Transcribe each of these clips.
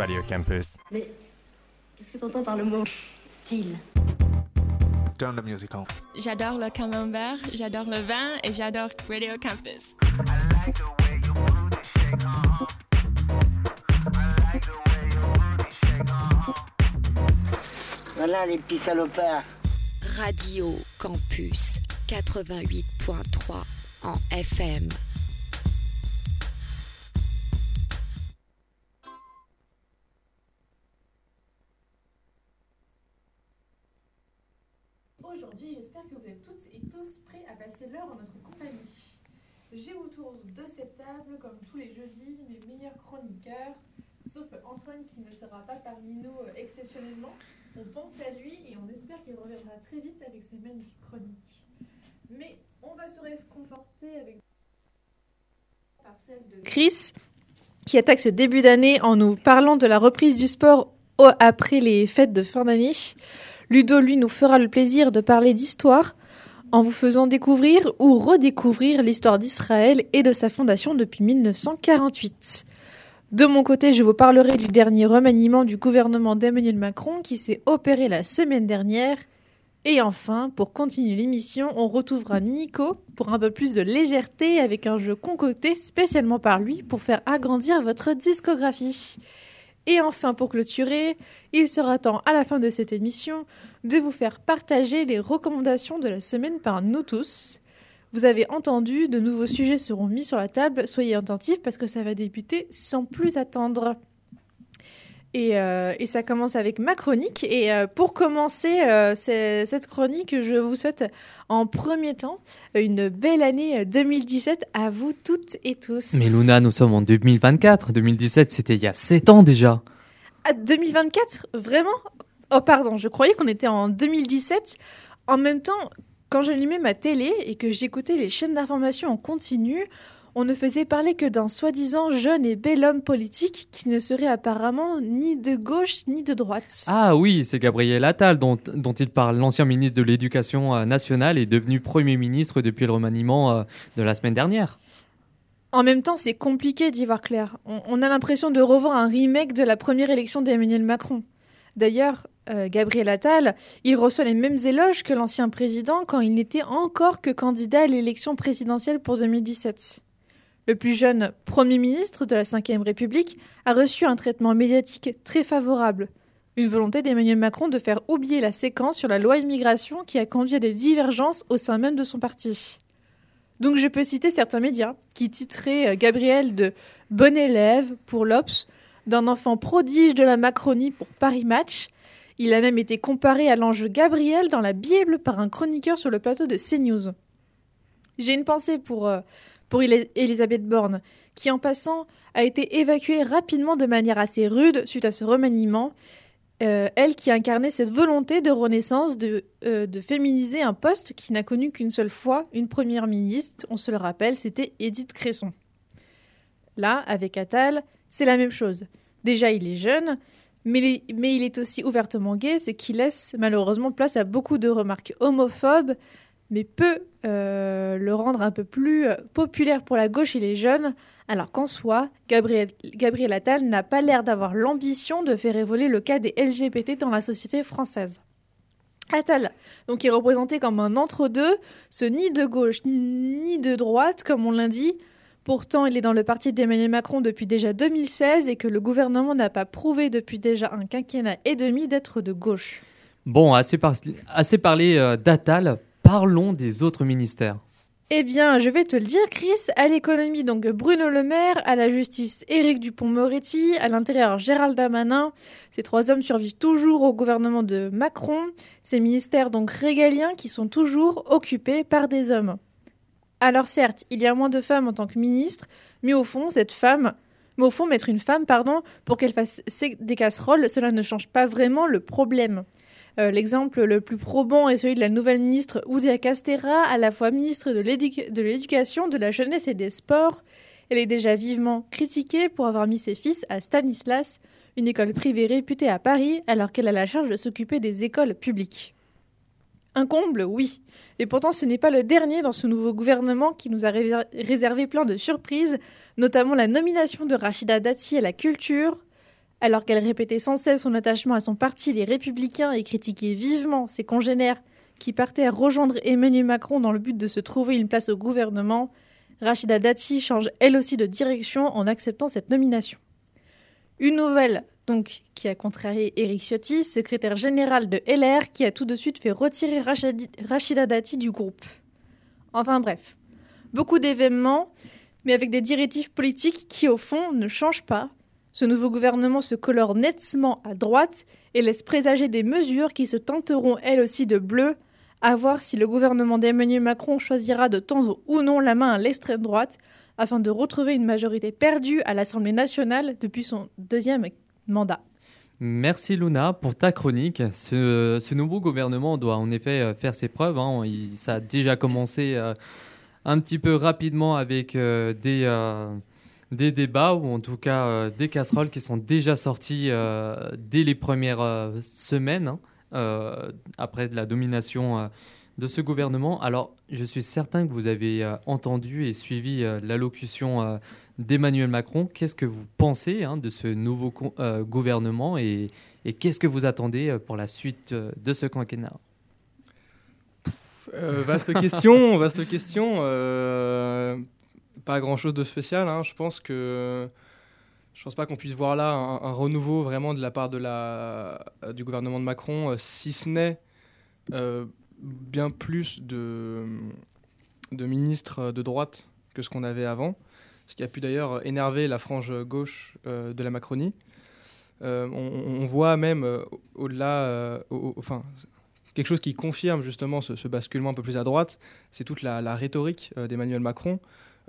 Radio Campus. Mais qu'est-ce que t'entends par le mot style? Turn the music on. J'adore le camembert, j'adore le vin et j'adore Radio Campus. Voilà les petits salopards. Radio Campus 88.3 en FM. Passer l'heure en notre compagnie. J'ai autour de cette table, comme tous les jeudis, mes meilleurs chroniqueurs, sauf Antoine qui ne sera pas parmi nous euh, exceptionnellement. On pense à lui et on espère qu'il reviendra très vite avec ses magnifiques chroniques. Mais on va se réconforter avec celle de Chris, qui attaque ce début d'année en nous parlant de la reprise du sport après les fêtes de fin d'année. Ludo, lui, nous fera le plaisir de parler d'histoire en vous faisant découvrir ou redécouvrir l'histoire d'Israël et de sa fondation depuis 1948. De mon côté, je vous parlerai du dernier remaniement du gouvernement d'Emmanuel Macron qui s'est opéré la semaine dernière. Et enfin, pour continuer l'émission, on retrouvera Nico pour un peu plus de légèreté avec un jeu concocté spécialement par lui pour faire agrandir votre discographie. Et enfin, pour clôturer, il sera temps à la fin de cette émission de vous faire partager les recommandations de la semaine par nous tous. Vous avez entendu, de nouveaux sujets seront mis sur la table. Soyez attentifs parce que ça va débuter sans plus attendre. Et, euh, et ça commence avec ma chronique. Et euh, pour commencer euh, cette chronique, je vous souhaite en premier temps une belle année 2017 à vous toutes et tous. Mais Luna, nous sommes en 2024. 2017, c'était il y a 7 ans déjà. Ah, 2024 Vraiment? Oh pardon, je croyais qu'on était en 2017. En même temps, quand j'allumais ma télé et que j'écoutais les chaînes d'information en continu, on ne faisait parler que d'un soi-disant jeune et bel homme politique qui ne serait apparemment ni de gauche ni de droite. Ah oui, c'est Gabriel Attal dont, dont il parle. L'ancien ministre de l'Éducation euh, nationale est devenu Premier ministre depuis le remaniement euh, de la semaine dernière. En même temps, c'est compliqué d'y voir clair. On, on a l'impression de revoir un remake de la première élection d'Emmanuel Macron. D'ailleurs, euh, Gabriel Attal, il reçoit les mêmes éloges que l'ancien président quand il n'était encore que candidat à l'élection présidentielle pour 2017. Le plus jeune Premier ministre de la Ve République a reçu un traitement médiatique très favorable. Une volonté d'Emmanuel Macron de faire oublier la séquence sur la loi immigration qui a conduit à des divergences au sein même de son parti. Donc je peux citer certains médias qui titraient euh, Gabriel de bon élève pour l'Obs, d'un enfant prodige de la Macronie pour Paris Match. Il a même été comparé à l'ange Gabriel dans la Bible par un chroniqueur sur le plateau de CNews. J'ai une pensée pour, euh, pour Elisabeth Borne, qui en passant a été évacuée rapidement de manière assez rude suite à ce remaniement. Euh, elle qui incarnait cette volonté de renaissance de, euh, de féminiser un poste qui n'a connu qu'une seule fois une première ministre, on se le rappelle, c'était Édith Cresson. Là, avec Attal, c'est la même chose. Déjà, il est jeune, mais, mais il est aussi ouvertement gay, ce qui laisse malheureusement place à beaucoup de remarques homophobes, mais peut euh, le rendre un peu plus euh, populaire pour la gauche et les jeunes, alors qu'en soi, Gabriel, Attal n'a pas l'air d'avoir l'ambition de faire évoluer le cas des LGBT dans la société française. Attal, donc est représenté comme un entre-deux, ce ni de gauche ni de droite, comme on l'indique. Pourtant, il est dans le parti d'Emmanuel Macron depuis déjà 2016 et que le gouvernement n'a pas prouvé depuis déjà un quinquennat et demi d'être de gauche. Bon, assez parlé euh, d'Attal, parlons des autres ministères. Eh bien, je vais te le dire, Chris, à l'économie, donc Bruno Le Maire, à la justice, Éric Dupont-Moretti, à l'intérieur, Gérald Damanin. Ces trois hommes survivent toujours au gouvernement de Macron, ces ministères donc régaliens qui sont toujours occupés par des hommes. Alors certes, il y a moins de femmes en tant que ministre, mais au fond, cette femme, mais au fond, mettre une femme, pardon, pour qu'elle fasse des casseroles, cela ne change pas vraiment le problème. Euh, L'exemple le plus probant est celui de la nouvelle ministre Oudia Castera, à la fois ministre de l'éduc- de l'Éducation, de la Jeunesse et des Sports. Elle est déjà vivement critiquée pour avoir mis ses fils à Stanislas, une école privée réputée à Paris, alors qu'elle a la charge de s'occuper des écoles publiques. Un comble, oui. Et pourtant, ce n'est pas le dernier dans ce nouveau gouvernement qui nous a réservé plein de surprises, notamment la nomination de Rachida Dati à la culture, Alors qu'elle répétait sans cesse son attachement à son parti, les Républicains, et critiquait vivement ses congénères qui partaient à rejoindre Emmanuel Macron dans le but de se trouver une place au gouvernement, Rachida Dati change elle aussi de direction en acceptant cette nomination. Une nouvelle donc qui a contrarié Eric Ciotti, secrétaire général de LR, qui a tout de suite fait retirer Rachida Dati du groupe. Enfin bref, beaucoup d'événements, mais avec des directives politiques qui au fond ne changent pas. Ce nouveau gouvernement se colore nettement à droite et laisse présager des mesures qui se tenteront elles aussi de bleu, à voir si le gouvernement d'Emmanuel Macron choisira de tendre ou non la main à l'extrême droite afin de retrouver une majorité perdue à l'Assemblée nationale depuis son deuxième mandat. Merci Luna pour ta chronique. Ce, nouveau gouvernement doit en effet euh, faire ses preuves. Hein. ça a déjà commencé euh, un petit peu rapidement avec euh, des, des débats ou en tout cas des casseroles qui sont déjà sorties dès les premières semaines. Hein. Euh, après la domination euh, de ce gouvernement. Alors, je suis certain que vous avez euh, entendu et suivi l'allocution d'Emmanuel Macron. Qu'est-ce que vous pensez hein, de ce nouveau gouvernement et, qu'est-ce que vous attendez pour la suite de ce quinquennat? Vaste question, vaste question. Pas grand-chose de spécial. Hein. Je pense que je pense pas qu'on puisse voir là un, renouveau vraiment de la part euh, du gouvernement de Macron, euh, si ce n'est euh, bien plus de, ministres de droite que ce qu'on avait avant, ce qui a pu d'ailleurs énerver la frange gauche de la Macronie. on, voit même au-delà, enfin, quelque chose qui confirme justement ce, basculement un peu plus à droite, c'est toute la rhétorique d'Emmanuel Macron,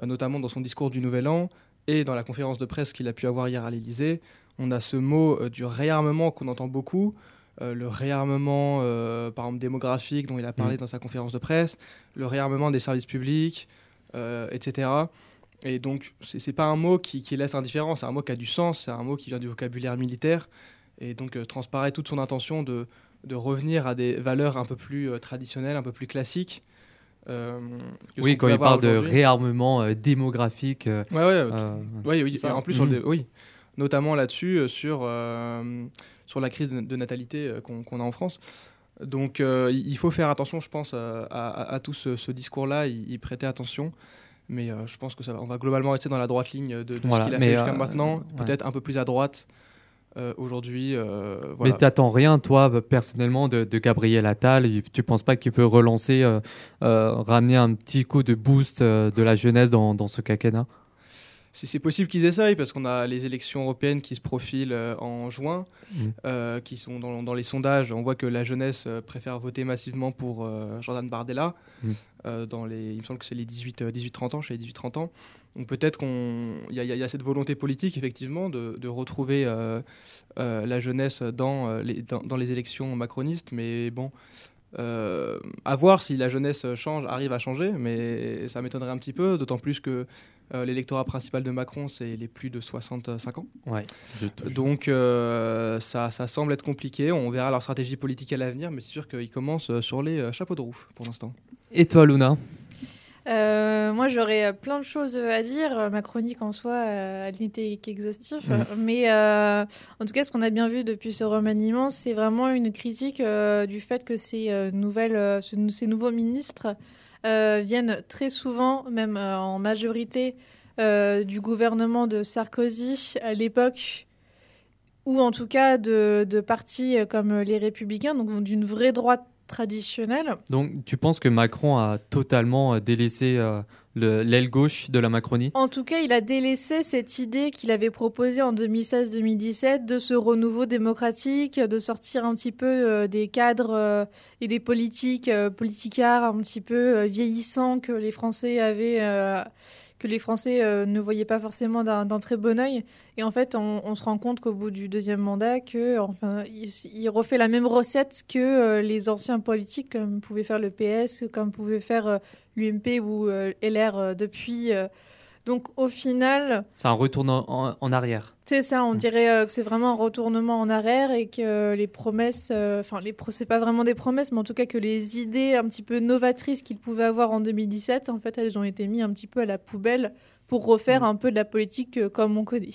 notamment dans son discours du Nouvel An, et dans la conférence de presse qu'il a pu avoir hier à l'Élysée, on a ce mot euh, du réarmement qu'on entend beaucoup. Euh, le réarmement, euh, par exemple, démographique dont il a parlé mm. dans sa conférence de presse, le réarmement des services publics, etc. Et donc, ce n'est pas un mot qui, laisse indifférent, c'est un mot qui a du sens, c'est un mot qui vient du vocabulaire militaire, et donc transparaît toute son intention de, de, revenir à des valeurs un peu plus traditionnelles, un peu plus classiques, euh, oui, quand il parle de réarmement euh, démographique. Euh, ouais, oui, en plus, mm. oui, notamment là-dessus, sur, sur la crise de, natalité qu'on a en France. Donc, il faut faire attention, je pense, à, tout ce, discours-là, y, prêter attention. Mais je pense que ça va, on va globalement rester dans la droite ligne de, ce qu'il a fait jusqu'à maintenant, peut-être un peu plus à droite. Euh, aujourd'hui. Euh, voilà. Mais t'attends rien, toi, personnellement, de, Gabriel Attal? Tu penses pas qu'il peut relancer, euh, ramener un petit coup de boost de la jeunesse dans, dans ce quinquennat? C'est possible qu'ils essayent parce qu'on a les élections européennes qui se profilent en juin, mm. qui sont dans, les sondages. On voit que la jeunesse préfère voter massivement pour Jordan Bardella. Mm. dans les, il me semble que c'est les 18-30 ans, chez les 18-30 ans. Donc peut-être qu'il y, y, a cette volonté politique, effectivement, de, de retrouver euh, euh, la jeunesse dans, euh, les, dans, les élections macronistes. Mais bon, à voir si la jeunesse change, arrive à changer, mais ça m'étonnerait un petit peu, d'autant plus que l'électorat principal de Macron, c'est les plus de 65 ans. Ouais, Donc ça, ça, semble être compliqué. On verra leur stratégie politique à l'avenir, mais c'est sûr qu'ils commencent sur les chapeaux de roue pour l'instant. Et toi, Luna? Euh, moi, j'aurais plein de choses à dire. Ma chronique en soi, euh, elle n'était qu'exhaustive. Mm. Mais euh, en tout cas, ce qu'on a bien vu depuis ce remaniement, c'est vraiment une critique du fait que ces, nouvelles, ces nouveaux ministres viennent très souvent, même en majorité, du gouvernement de Sarkozy à l'époque ou en tout cas de, de partis comme les Républicains, donc d'une vraie droite traditionnel. Donc tu penses que Macron a totalement euh, délaissé euh, l'aile gauche de la Macronie En tout cas, il a délaissé cette idée qu'il avait proposée en 2016-2017 de ce renouveau démocratique, de sortir un petit peu euh, des cadres et des politiques, politicards un petit peu vieillissants que les Français avaient que les Français euh, ne voyaient pas forcément d'un très bon oeil. Et en fait, on, se rend compte qu'au bout du deuxième mandat, que enfin, il, refait la même recette que euh, les anciens politiques, comme pouvait faire le PS, comme pouvait faire euh, l'UMP ou LR depuis donc au final... C'est un retour en, arrière. C'est ça, on mm. dirait euh, que c'est vraiment un retournement en arrière et que les promesses, euh, enfin les c'est pas vraiment des promesses, mais en tout cas que les idées un petit peu novatrices qu'il pouvait avoir en 2017, en fait elles ont été mises un petit peu à la poubelle pour refaire mm. un peu de la politique euh, comme on connaît.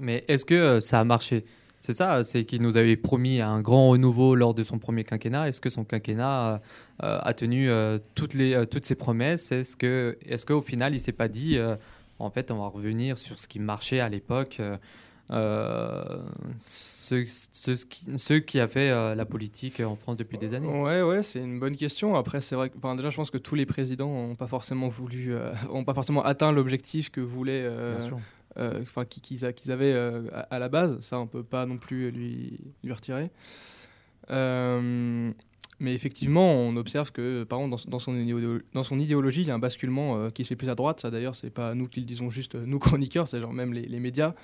Mais est-ce que euh, ça a marché? C'est ça, c'est qu'il nous avait promis un grand renouveau lors de son premier quinquennat. Est-ce que son quinquennat euh, a tenu euh, toutes, les, euh, toutes ses promesses? Est-ce que, est-ce qu'au final, il s'est pas dit, en fait, on va revenir sur ce qui marchait à l'époque euh, ce, ce- ce qui, ce qui a fait euh, la politique en France depuis des années? Ouais, ouais, c'est une bonne question. Après, c'est vrai que, enfin, déjà, je pense que tous les présidents n'ont pas forcément voulu, euh, ont pas forcément atteint l'objectif que voulaient, euh, enfin, qui- qu'ils avaient euh, à, la base. Ça, on peut pas non plus lui, retirer. Euh, mais effectivement, on observe que, par exemple, dans, son, idéologie, il y a un basculement qui se fait plus à droite. Ça, d'ailleurs, c'est pas nous qui le disons juste, nous chroniqueurs, c'est genre même les médias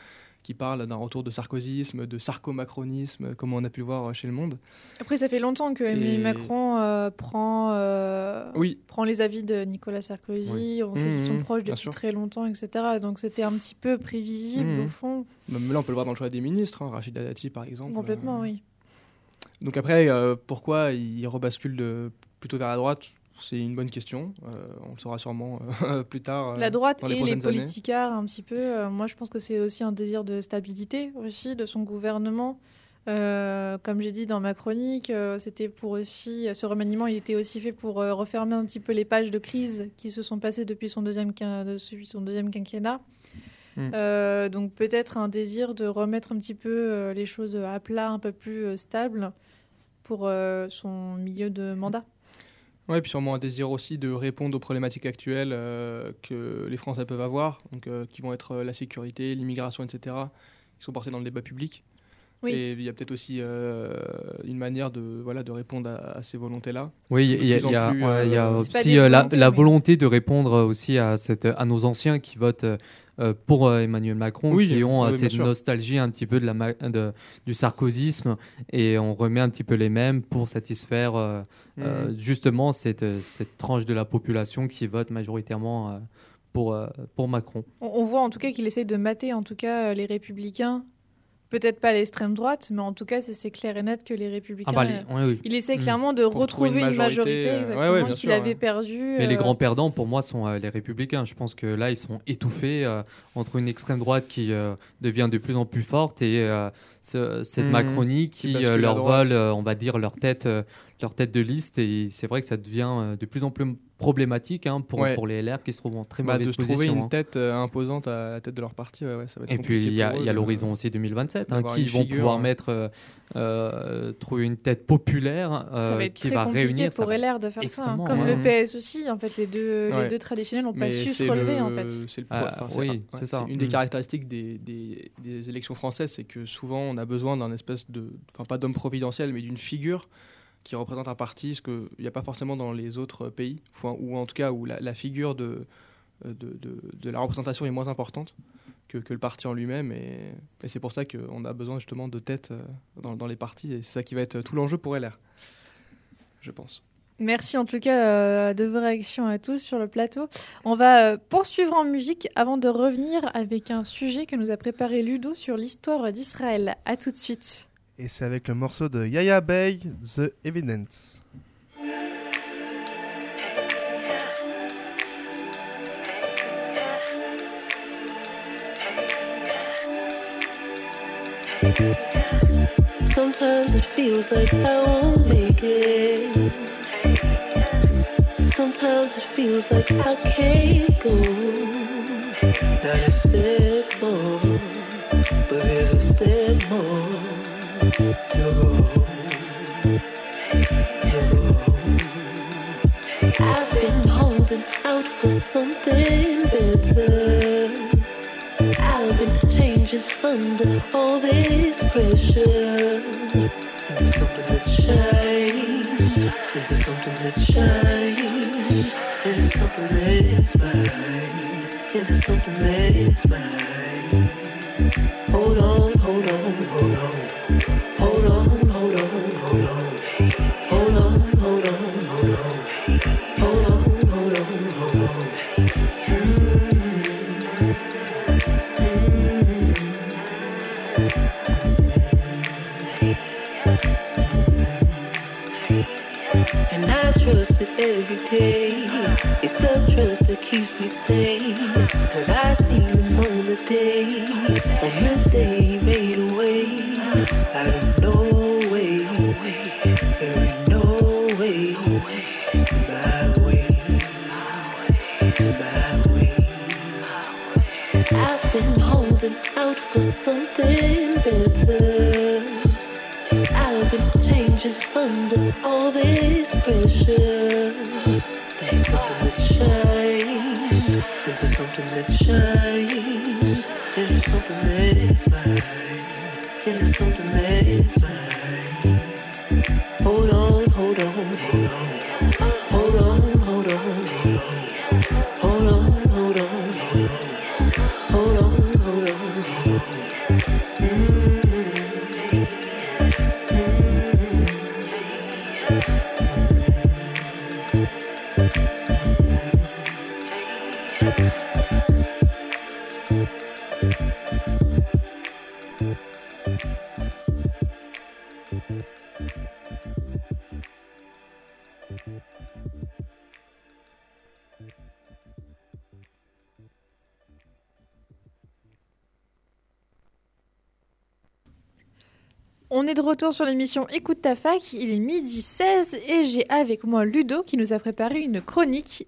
qui parlent d'un retour de sarkozysme, de sarcomacronisme, comme on a pu le voir chez Le Monde. Après, ça fait longtemps que Emmanuel Macron euh, prend, euh, Oui, prend les avis de Nicolas Sarkozy. On sait qu'ils sont Mhm, proches bien depuis très longtemps, etc. Donc c'était un petit peu prévisible au fond. Même là, on peut le voir dans le choix des ministres, hein, Rachida Dati par exemple. Complètement, Euh, oui. Donc après, euh, pourquoi il rebascule de, plutôt vers la droite C'est une bonne question. Euh, on le saura sûrement euh, plus tard. euh, La droite dans et les années. politicards, un petit peu. moi, je pense que c'est aussi un désir de stabilité aussi de son gouvernement. Comme j'ai dit dans ma chronique, c'était pour aussi ce remaniement, il était aussi fait pour refermer un petit peu les pages de crise qui se sont passées depuis son deuxième, depuis son deuxième quinquennat. Mm. Euh, donc peut-être un désir de remettre un petit peu les choses à plat, un peu plus stable pour son milieu de mandat. Ouais, puis sûrement un désir aussi de répondre aux problématiques actuelles euh, que les Français peuvent avoir, donc, euh, qui vont être euh, la sécurité, l'immigration, etc., qui sont portés dans le débat public. Oui. Et il y a peut-être aussi euh, une manière de, voilà, de répondre à, à ces volontés-là. Oui, il y a, y plus, ouais, y aussi euh, la, volontés, la mais- volonté de répondre aussi à, cette, à nos anciens qui votent euh, pour euh, Emmanuel Macron, Oui, qui ont euh, oui, cette nostalgie un petit peu de la, ma- de, du sarkozysme, et on remet un petit peu les mêmes pour satisfaire euh, euh, Mhm. justement cette, cette tranche de la population qui vote majoritairement euh, pour, euh, pour Macron. On, on voit en tout cas qu'il essaye de mater en tout cas les républicains. Peut-être pas l'extrême droite, mais en tout cas, c'est- clair et net que les républicains. Ah bah, les- euh, oui, oui. Il essaie Mm. clairement de Pour retrouver une une majorité, majorité, euh, ouais, ouais, qu'il avait ouais. perdue. Mais les euh, grands perdants, pour moi, sont euh, les républicains. Je pense que là, ils sont étouffés euh, entre une extrême droite qui euh, devient de plus en plus forte et euh, ce- cette Mhm. Macronie Qui qui euh, leur vole, euh, on va dire, leur tête, euh, leur tête de liste. Et c'est vrai que ça devient euh, de plus en plus problématique hein, pour, Ouais. pour les LR qui se trouvent en très Bah, de mauvaise se trouver position. une hein. tête euh, imposante à la tête de leur parti, ouais, ouais, ça va être Et puis il y a, de- l'horizon aussi 2027, hein, qui vont figure, pouvoir hein. mettre, euh, euh, trouver une tête populaire euh, ça va être qui très va compliqué réunir. ça pour va- LR de faire ça. hein. Comme ouais. le PS aussi, en fait, les deux, les Ouais. deux traditionnels n'ont pas su se relever, le- en fait. c'est le pro- Ah, enfin, oui, c'est ça. Une des Mm. caractéristiques des, des- des élections françaises, c'est que souvent on a besoin d'un espèce de, enfin pas d'homme providentiel, mais d'une figure qui représente un parti, ce qu'il n'y a pas forcément dans les autres pays, ou en tout cas où la, figure de, de, de- la représentation est moins importante que, que le parti en lui-même. Et, c'est pour ça qu'on a besoin justement de têtes euh, dans, dans les partis, et c'est ça qui va être tout l'enjeu pour LR, je pense. Merci en tout cas euh, de vos réactions à tous sur le plateau. On va euh, poursuivre en musique avant de revenir avec un sujet que nous a préparé Ludo sur l'histoire d'Israël. À tout de suite. Et c'est avec le morceau de Yaya Bey, The Evidence. Sometimes it feels like I won't make it. Sometimes it feels like I can't go. Not step more, but there's a step more Hold on, hold on, hold on, every day. It's the trust that keeps me sane. Cause I see the moment the day, on the day he made a way out of no way. There ain't no way, my way, my way. I've been holding out for something better. I've been changing under all this pressure. Into something that's retour sur l'émission Écoute ta fac, il est midi 16 et j'ai avec moi Ludo qui nous a préparé une chronique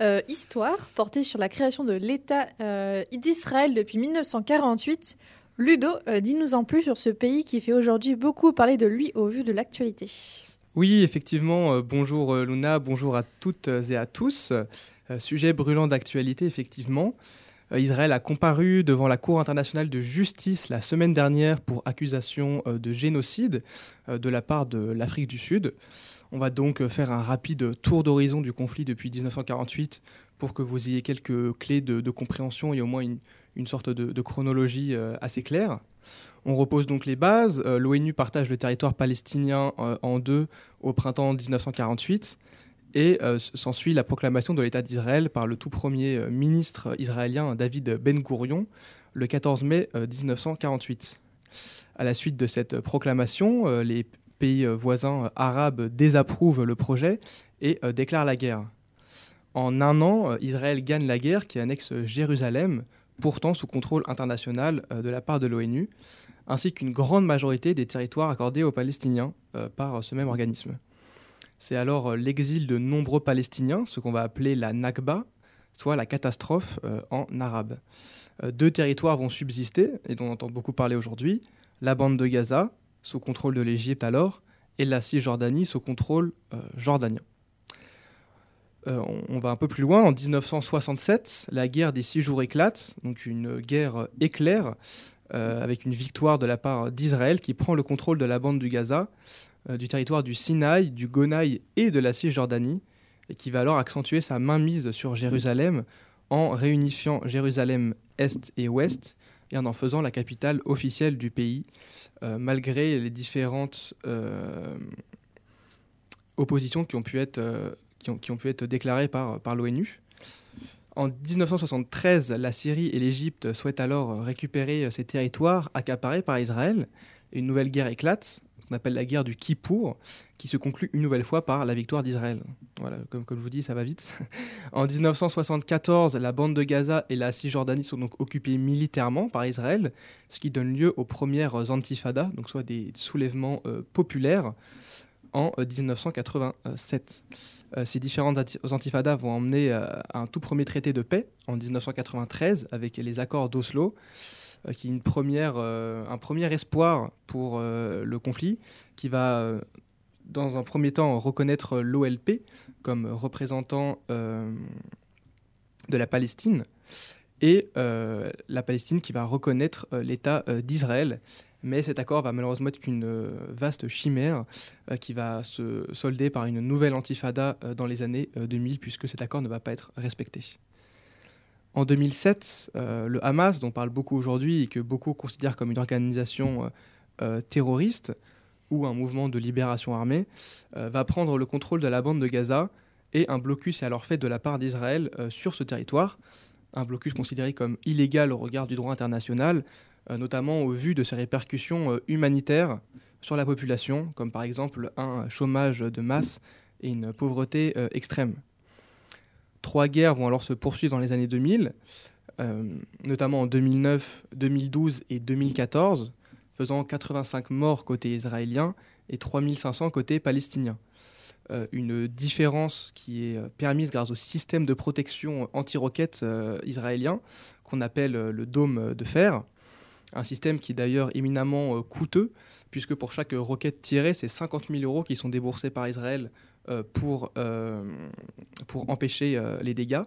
euh, histoire portée sur la création de l'État euh, d'Israël depuis 1948. Ludo, euh, dis-nous en plus sur ce pays qui fait aujourd'hui beaucoup parler de lui au vu de l'actualité. Oui, effectivement, euh, bonjour Luna, bonjour à toutes et à tous. Sujet brûlant d'actualité, effectivement. Euh, Israël a comparu devant la Cour internationale de justice la semaine dernière pour accusation euh, de génocide euh, de la part de l'Afrique du Sud. On va donc faire un rapide tour d'horizon du conflit depuis 1948 pour que vous ayez quelques clés de, compréhension et au moins une, sorte de, chronologie assez claire. On repose donc les bases. L'ONU partage le territoire palestinien en deux au printemps 1948 et euh, s'ensuit la proclamation de l'État d'Israël par le tout premier euh, ministre israélien David Ben Gourion le 14 mai euh, 1948. À la suite de cette proclamation, euh, les pays euh, voisins euh, arabes désapprouvent le projet et euh, déclarent la guerre. En un an, euh, Israël gagne la guerre qui annexe euh, Jérusalem, pourtant sous contrôle international euh, de la part de l'ONU, ainsi qu'une grande majorité des territoires accordés aux Palestiniens euh, par euh, ce même organisme. C'est alors euh, l'exil de nombreux Palestiniens, ce qu'on va appeler la Nakba, soit la catastrophe euh, en arabe. Euh, deux territoires vont subsister, et dont on entend beaucoup parler aujourd'hui, la bande de Gaza, sous contrôle de l'Égypte alors, et la Cisjordanie, sous contrôle jordanien. On, on va un peu plus loin, en 1967, la guerre des six jours éclate, donc une guerre éclair, avec une victoire de la part d'Israël qui prend le contrôle de la bande du Gaza, du territoire du Sinaï, du Gonaï et de la Cisjordanie, et qui va alors accentuer sa mainmise sur Jérusalem en réunifiant Jérusalem Est et Ouest et en en faisant la capitale officielle du pays, euh, malgré les différentes euh, oppositions qui ont pu être, euh, qui ont, qui ont pu être déclarées par, par l'ONU. En 1973, la Syrie et l'Égypte souhaitent alors récupérer ces territoires accaparés par Israël. Une nouvelle guerre éclate, qu'on appelle la guerre du Kippour, qui se conclut une nouvelle fois par la victoire d'Israël. Voilà, comme, je vous dis, ça va vite. en 1974, la bande de Gaza et la Cisjordanie sont donc occupées militairement par Israël, ce qui donne lieu aux premières antifadas, donc soit des soulèvements euh, populaires, en euh, 1987. Euh, ces différentes anti- antifadas vont emmener euh, un tout premier traité de paix en 1993 avec les accords d'Oslo, euh, qui est une première, euh, un premier espoir pour euh, le conflit, qui va, euh, dans un premier temps, reconnaître l'OLP comme représentant euh, de la Palestine, et euh, la Palestine qui va reconnaître euh, l'État euh, d'Israël. Mais cet accord va malheureusement être euh, vaste chimère euh, qui va se solder par une nouvelle antifada euh, dans les années euh, 2000, puisque cet accord ne va pas être respecté. En 2007, euh, le Hamas, dont on parle beaucoup aujourd'hui et que beaucoup considèrent comme une organisation euh, euh, terroriste ou un mouvement de libération armée, va prendre le contrôle de la bande de Gaza et un blocus est alors fait de la part d'Israël sur ce territoire, un blocus considéré comme illégal au regard du droit international, notamment au vu de ses répercussions humanitaires sur la population, comme par exemple un chômage de masse et une pauvreté extrême. Trois guerres vont alors se poursuivre dans les années 2000. euh, notamment en 2009, 2012 et 2014, faisant 85 morts côté israélien et 3500 côté palestinien. Euh, une différence qui est euh, permise grâce au système de protection anti-roquettes israélien qu'on appelle le dôme de fer. Un système qui est d'ailleurs éminemment coûteux, puisque pour chaque roquette tirée, c'est 50 000 euros qui sont déboursés par Israël pour, euh, pour empêcher euh, les dégâts.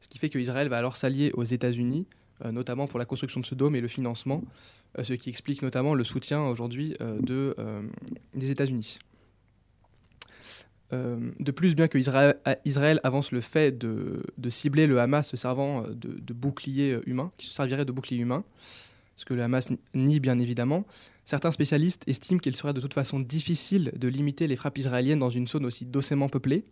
Ce qui fait que Israël va alors s'allier aux États-Unis, euh, notamment pour la construction de ce dôme et le financement, euh, ce qui explique notamment le soutien aujourd'hui euh, de, euh, des États-Unis. Euh, de plus, bien que Israël, avance le fait de, de cibler le Hamas se servant euh, de, de boucliers euh, humains, qui se servirait de boucliers humains, ce que le Hamas nie bien évidemment, certains spécialistes estiment qu'il serait de toute façon difficile de limiter les frappes israéliennes dans une zone aussi densément peuplée.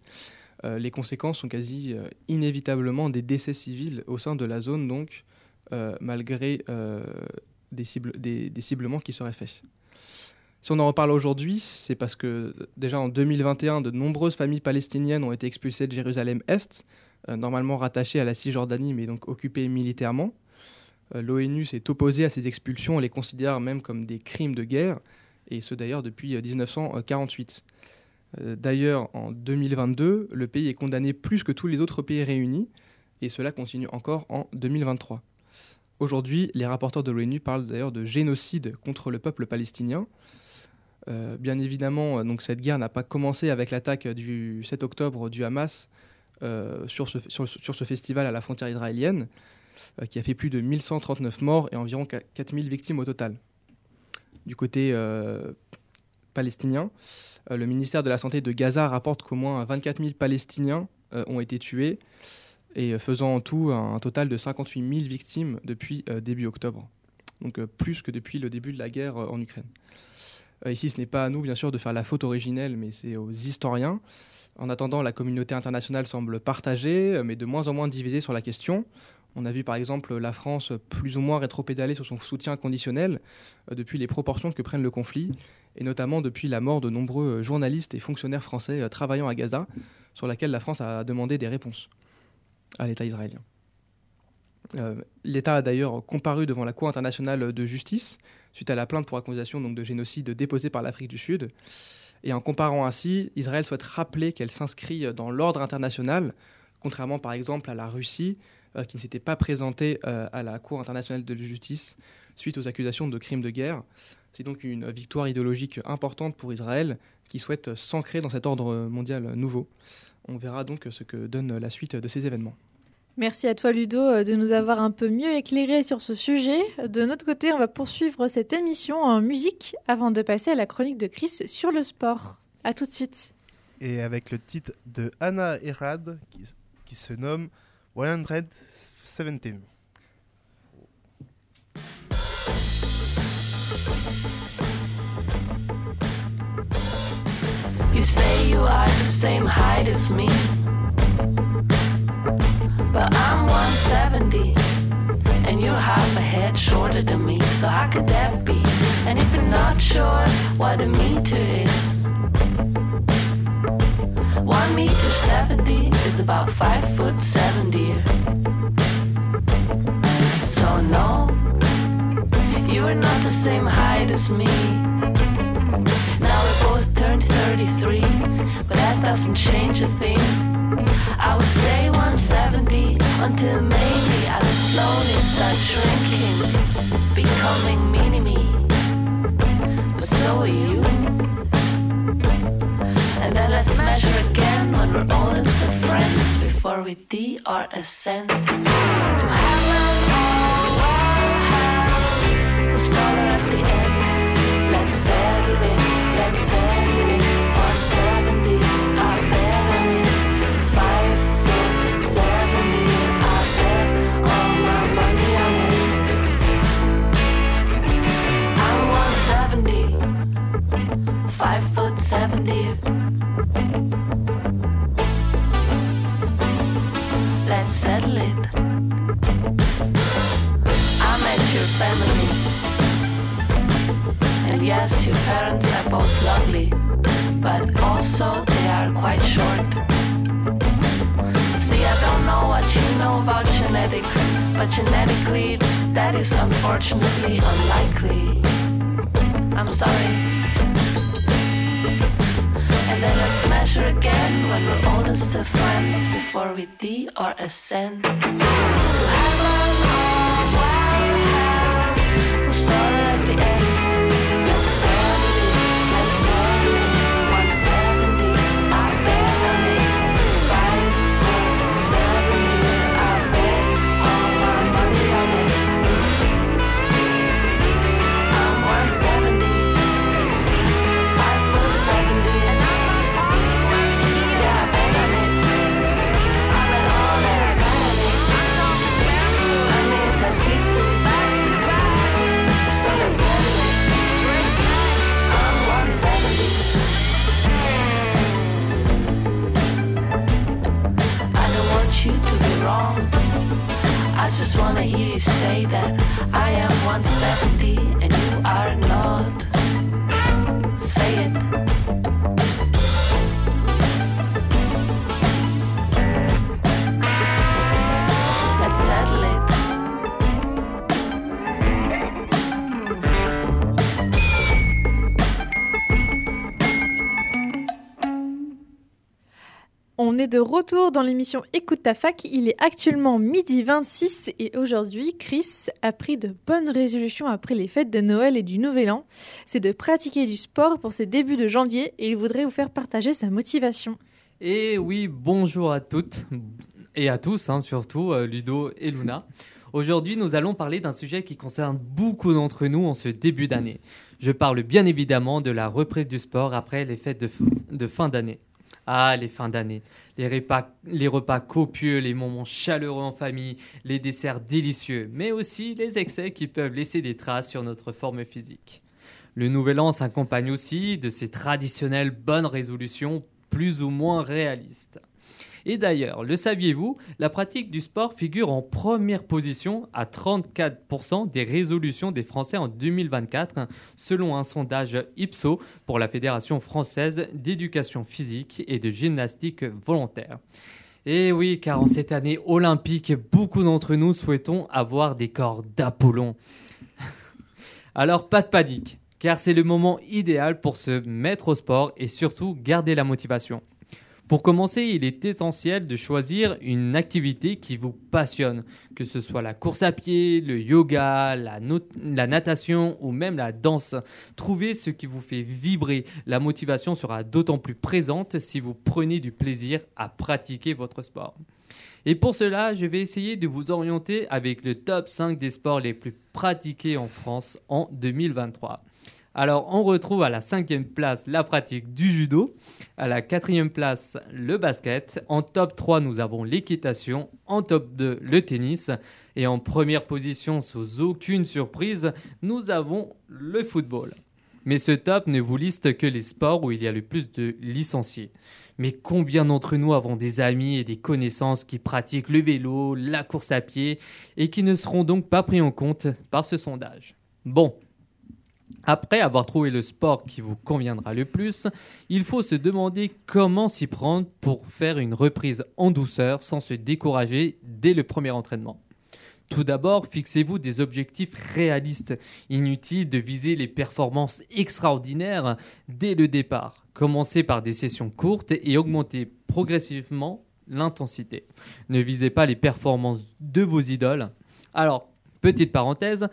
Euh, les conséquences sont quasi euh, inévitablement des décès civils au sein de la zone, donc, euh, malgré des, des, ciblements qui seraient faits. Si on en reparle aujourd'hui, c'est parce que déjà en 2021, de nombreuses familles palestiniennes ont été expulsées de Jérusalem-Est, normalement rattachées à la Cisjordanie, mais donc occupées militairement. Euh, L'ONU s'est opposée à ces expulsions et les considère même comme des crimes de guerre, et ce d'ailleurs depuis euh, 1948. Euh, D'ailleurs, en 2022, le pays est condamné plus que tous les autres pays réunis, et cela continue encore en 2023. Aujourd'hui, les rapporteurs de l'ONU parlent d'ailleurs de génocide contre le peuple palestinien. Euh, bien évidemment, euh, cette guerre n'a pas commencé avec l'attaque du 7 octobre du Hamas euh, sur, ce, festival à la frontière israélienne, euh, qui a fait plus de 1139 morts et environ 4000 victimes au total. Du côté euh, palestinien, euh, le ministère de la Santé de Gaza rapporte qu'au moins 24 000 Palestiniens euh, ont été tués, et euh, faisant en tout un, total de 58 000 victimes depuis euh, début octobre. Donc euh, plus que depuis le début de la guerre euh, en Ukraine. Euh, ici, ce n'est pas à nous, bien sûr, de faire la faute originelle, mais c'est aux historiens. En attendant, la communauté internationale semble partagée, euh, mais de moins en moins divisée sur la question. On a vu par exemple la France plus ou moins rétropédaler sur son soutien conditionnel euh, depuis les proportions que prennent le conflit, et notamment depuis la mort de nombreux euh, journalistes et fonctionnaires français euh, travaillant à Gaza, sur laquelle la France a demandé des réponses à l'État israélien. L'État a d'ailleurs comparu devant la Cour internationale de justice suite à la plainte pour accusation de génocide déposée par l'Afrique du Sud. Et en comparant ainsi, Israël souhaite rappeler qu'elle s'inscrit dans l'ordre international, contrairement par exemple à la Russie, qui ne s'était pas présentée euh, à la Cour internationale de justice suite aux accusations de crimes de guerre. C'est donc une victoire idéologique importante pour Israël, qui souhaite s'ancrer dans cet ordre mondial nouveau. On verra donc ce que donne la suite de ces événements. Merci à toi Ludo euh, de nous avoir un peu mieux éclairé sur ce sujet. De notre côté, on va poursuivre cette émission en musique avant de passer à la chronique de Chris sur le sport. À tout de suite. Et avec le titre de Anna Erad qui, qui se nomme 117. You say you are the same height as me. But I'm 170 and you're half a head shorter than me. So how could that be? And if you're not sure what a meter is, one meter 70 is about five foot 70. So no, you are not the same height as me. Now we both turned 33, but that doesn't change a thing. I would stay 170 until maybe I slowly start shrinking, becoming mini me. But so are you. Let's measure again when we're all instant friends before we D our ascent to heaven or hell. We'll start at the end. Let's settle in. Unfortunately unlikely. I'm sorry. And then let's measure again when we're old and still friends before we de or ascend. Just wanna hear you say that I am 170 and you are not. On est de retour dans l'émission Écoute ta fac. Il est actuellement midi 26 et aujourd'hui, Chris a pris de bonnes résolutions après les fêtes de Noël et du Nouvel An. C'est de pratiquer du sport pour ses débuts de janvier et il voudrait vous faire partager sa motivation. Et oui, bonjour à toutes et à tous, hein, surtout euh, Ludo et Luna. Aujourd'hui, nous allons parler d'un sujet qui concerne beaucoup d'entre nous en ce début d'année. Je parle bien évidemment de la reprise du sport après les fêtes de, fin d'année. Ah, les fins d'année. Les repas, copieux, les moments chaleureux en famille, les desserts délicieux, mais aussi les excès qui peuvent laisser des traces sur notre forme physique. Le nouvel an s'accompagne aussi de ces traditionnelles bonnes résolutions plus ou moins réalistes. Et d'ailleurs, le saviez-vous, la pratique du sport figure en première position à 34% des résolutions des Français en 2024, selon un sondage Ipso pour la Fédération française d'éducation physique et de gymnastique volontaire. Et oui, car en cette année olympique, beaucoup d'entre nous souhaitons avoir des corps d'Apollon. Alors pas de panique, car c'est le moment idéal pour se mettre au sport et surtout garder la motivation. Pour commencer, il est essentiel de choisir une activité qui vous passionne, que ce soit la course à pied, le yoga, la, natation ou même la danse. Trouvez ce qui vous fait vibrer. La motivation sera d'autant plus présente si vous prenez du plaisir à pratiquer votre sport. Et pour cela, je vais essayer de vous orienter avec le top 5 des sports les plus pratiqués en France en 2023. Alors, on retrouve à la cinquième place la pratique du judo, à la quatrième place le basket, en top 3 nous avons l'équitation, en top 2 le tennis, et en première position, sans aucune surprise, nous avons le football. Mais ce top ne vous liste que les sports où il y a le plus de licenciés. Mais combien d'entre nous avons des amis et des connaissances qui pratiquent le vélo, la course à pied, et qui ne seront donc pas pris en compte par ce sondage? Bon, après avoir trouvé le sport qui vous conviendra le plus, il faut se demander comment s'y prendre pour faire une reprise en douceur sans se décourager dès le premier entraînement. Tout d'abord, fixez-vous des objectifs réalistes. Inutile de viser les performances extraordinaires dès le départ. Commencez par des sessions courtes et augmentez progressivement l'intensité. Ne visez pas les performances de vos idoles. Alors, petite parenthèse,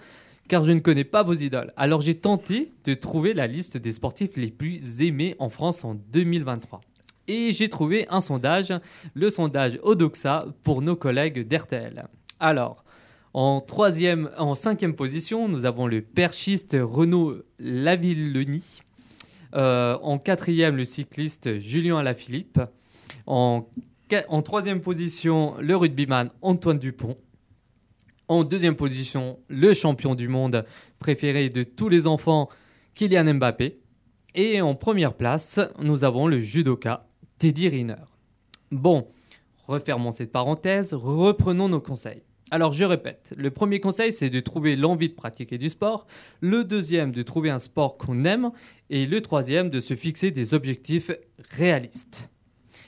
car je ne connais pas vos idoles. Alors j'ai tenté de trouver la liste des sportifs les plus aimés en France en 2023. Et j'ai trouvé un sondage, le sondage Odoxa pour nos collègues d'RTL. Alors, en troisième, en cinquième position, nous avons le perchiste Renaud Lavillenie. Euh, en quatrième, le cycliste Julien Alaphilippe. En troisième position, le rugbyman Antoine Dupont. En deuxième position, le champion du monde préféré de tous les enfants, Kylian Mbappé. Et en première place, nous avons le judoka Teddy Riner. Bon, refermons cette parenthèse, reprenons nos conseils. Alors je répète, le premier conseil c'est de trouver l'envie de pratiquer du sport, le deuxième de trouver un sport qu'on aime et le troisième de se fixer des objectifs réalistes.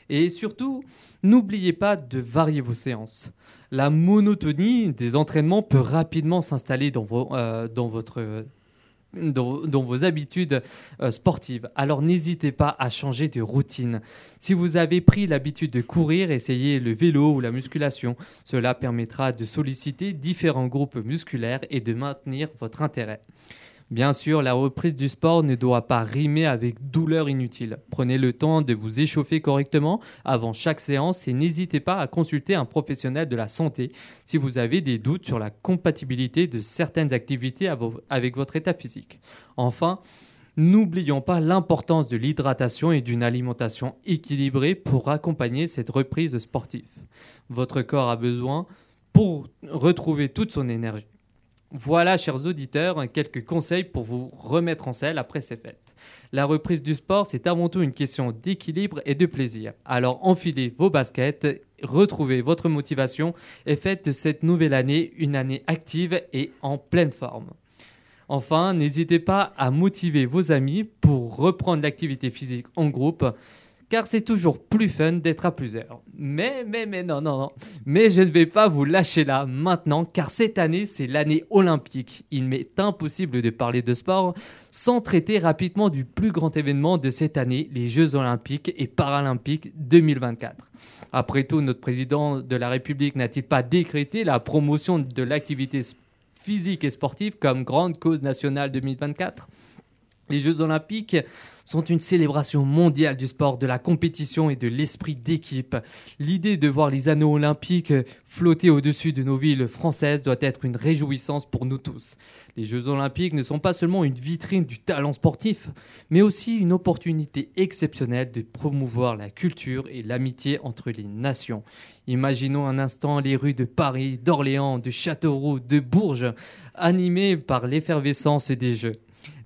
Et surtout, n'oubliez pas de varier vos séances. La monotonie des entraînements peut rapidement s'installer dans, vos, euh, habitudes euh, sportives. Alors n'hésitez pas à changer de routine. Si vous avez pris l'habitude de courir, essayez le vélo ou la musculation. Cela permettra de solliciter différents groupes musculaires et de maintenir votre intérêt. Bien sûr, la reprise du sport ne doit pas rimer avec douleur inutile. Prenez le temps de vous échauffer correctement avant chaque séance et n'hésitez pas à consulter un professionnel de la santé si vous avez des doutes sur la compatibilité de certaines activités avec votre état physique. Enfin, N'oublions pas l'importance de l'hydratation et d'une alimentation équilibrée pour accompagner cette reprise sportive. Votre corps a besoin pour retrouver toute son énergie. Voilà, chers auditeurs, quelques conseils pour vous remettre en selle après ces fêtes. La reprise du sport, c'est avant tout une question d'équilibre et de plaisir. Alors enfilez vos baskets, retrouvez votre motivation et faites cette nouvelle année une année active et en pleine forme. Enfin, n'hésitez pas à motiver vos amis pour reprendre l'activité physique en groupe, car c'est toujours plus fun d'être à plusieurs. Mais, mais, mais, non, non, non. Mais je ne vais pas vous lâcher là maintenant, car cette année, c'est l'année olympique. Il m'est impossible de parler de sport sans traiter rapidement du plus grand événement de cette année, les Jeux olympiques et paralympiques 2024. Après tout, notre président de la République n'a-t-il pas décrété la promotion de l'activité physique et sportive comme grande cause nationale 2024. Les Jeux olympiques sont une célébration mondiale du sport, de la compétition et de l'esprit d'équipe. L'idée de voir les anneaux olympiques flotter au-dessus de nos villes françaises doit être une réjouissance pour nous tous. Les Jeux olympiques ne sont pas seulement une vitrine du talent sportif, mais aussi une opportunité exceptionnelle de promouvoir la culture et l'amitié entre les nations. Imaginons un instant les rues de Paris, d'Orléans, de Châteauroux, de Bourges, animées par l'effervescence des Jeux.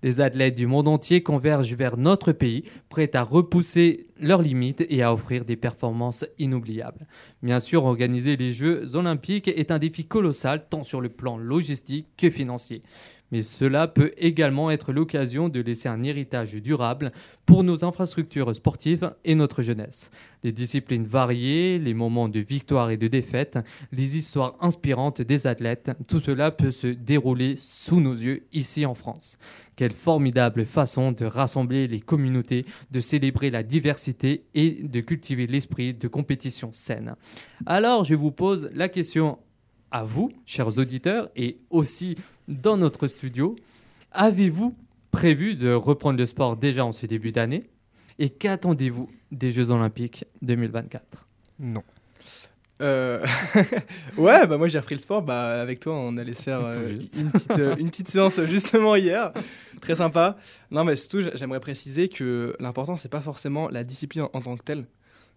Les athlètes du monde entier convergent vers notre pays, prêts à repousser leurs limites et à offrir des performances inoubliables. Bien sûr, organiser les Jeux olympiques est un défi colossal tant sur le plan logistique que financier. Mais cela peut également être l'occasion de laisser un héritage durable pour nos infrastructures sportives et notre jeunesse. Les disciplines variées, les moments de victoire et de défaite, les histoires inspirantes des athlètes, tout cela peut se dérouler sous nos yeux ici en France. Quelle formidable façon de rassembler les communautés, de célébrer la diversité et de cultiver l'esprit de compétition saine. Alors, je vous pose la question à vous, chers auditeurs, et aussi dans notre studio. Avez-vous prévu de reprendre le sport déjà en ce début d'année? Et qu'attendez-vous des Jeux Olympiques 2024 Non. Euh, ouais, bah moi j'ai repris le sport. Bah avec toi, on allait se faire euh, une, petite, euh, une petite séance justement hier. Très sympa. Non, mais surtout, j'a- j'aimerais préciser que l'important, c'est pas forcément la discipline en, tant que telle.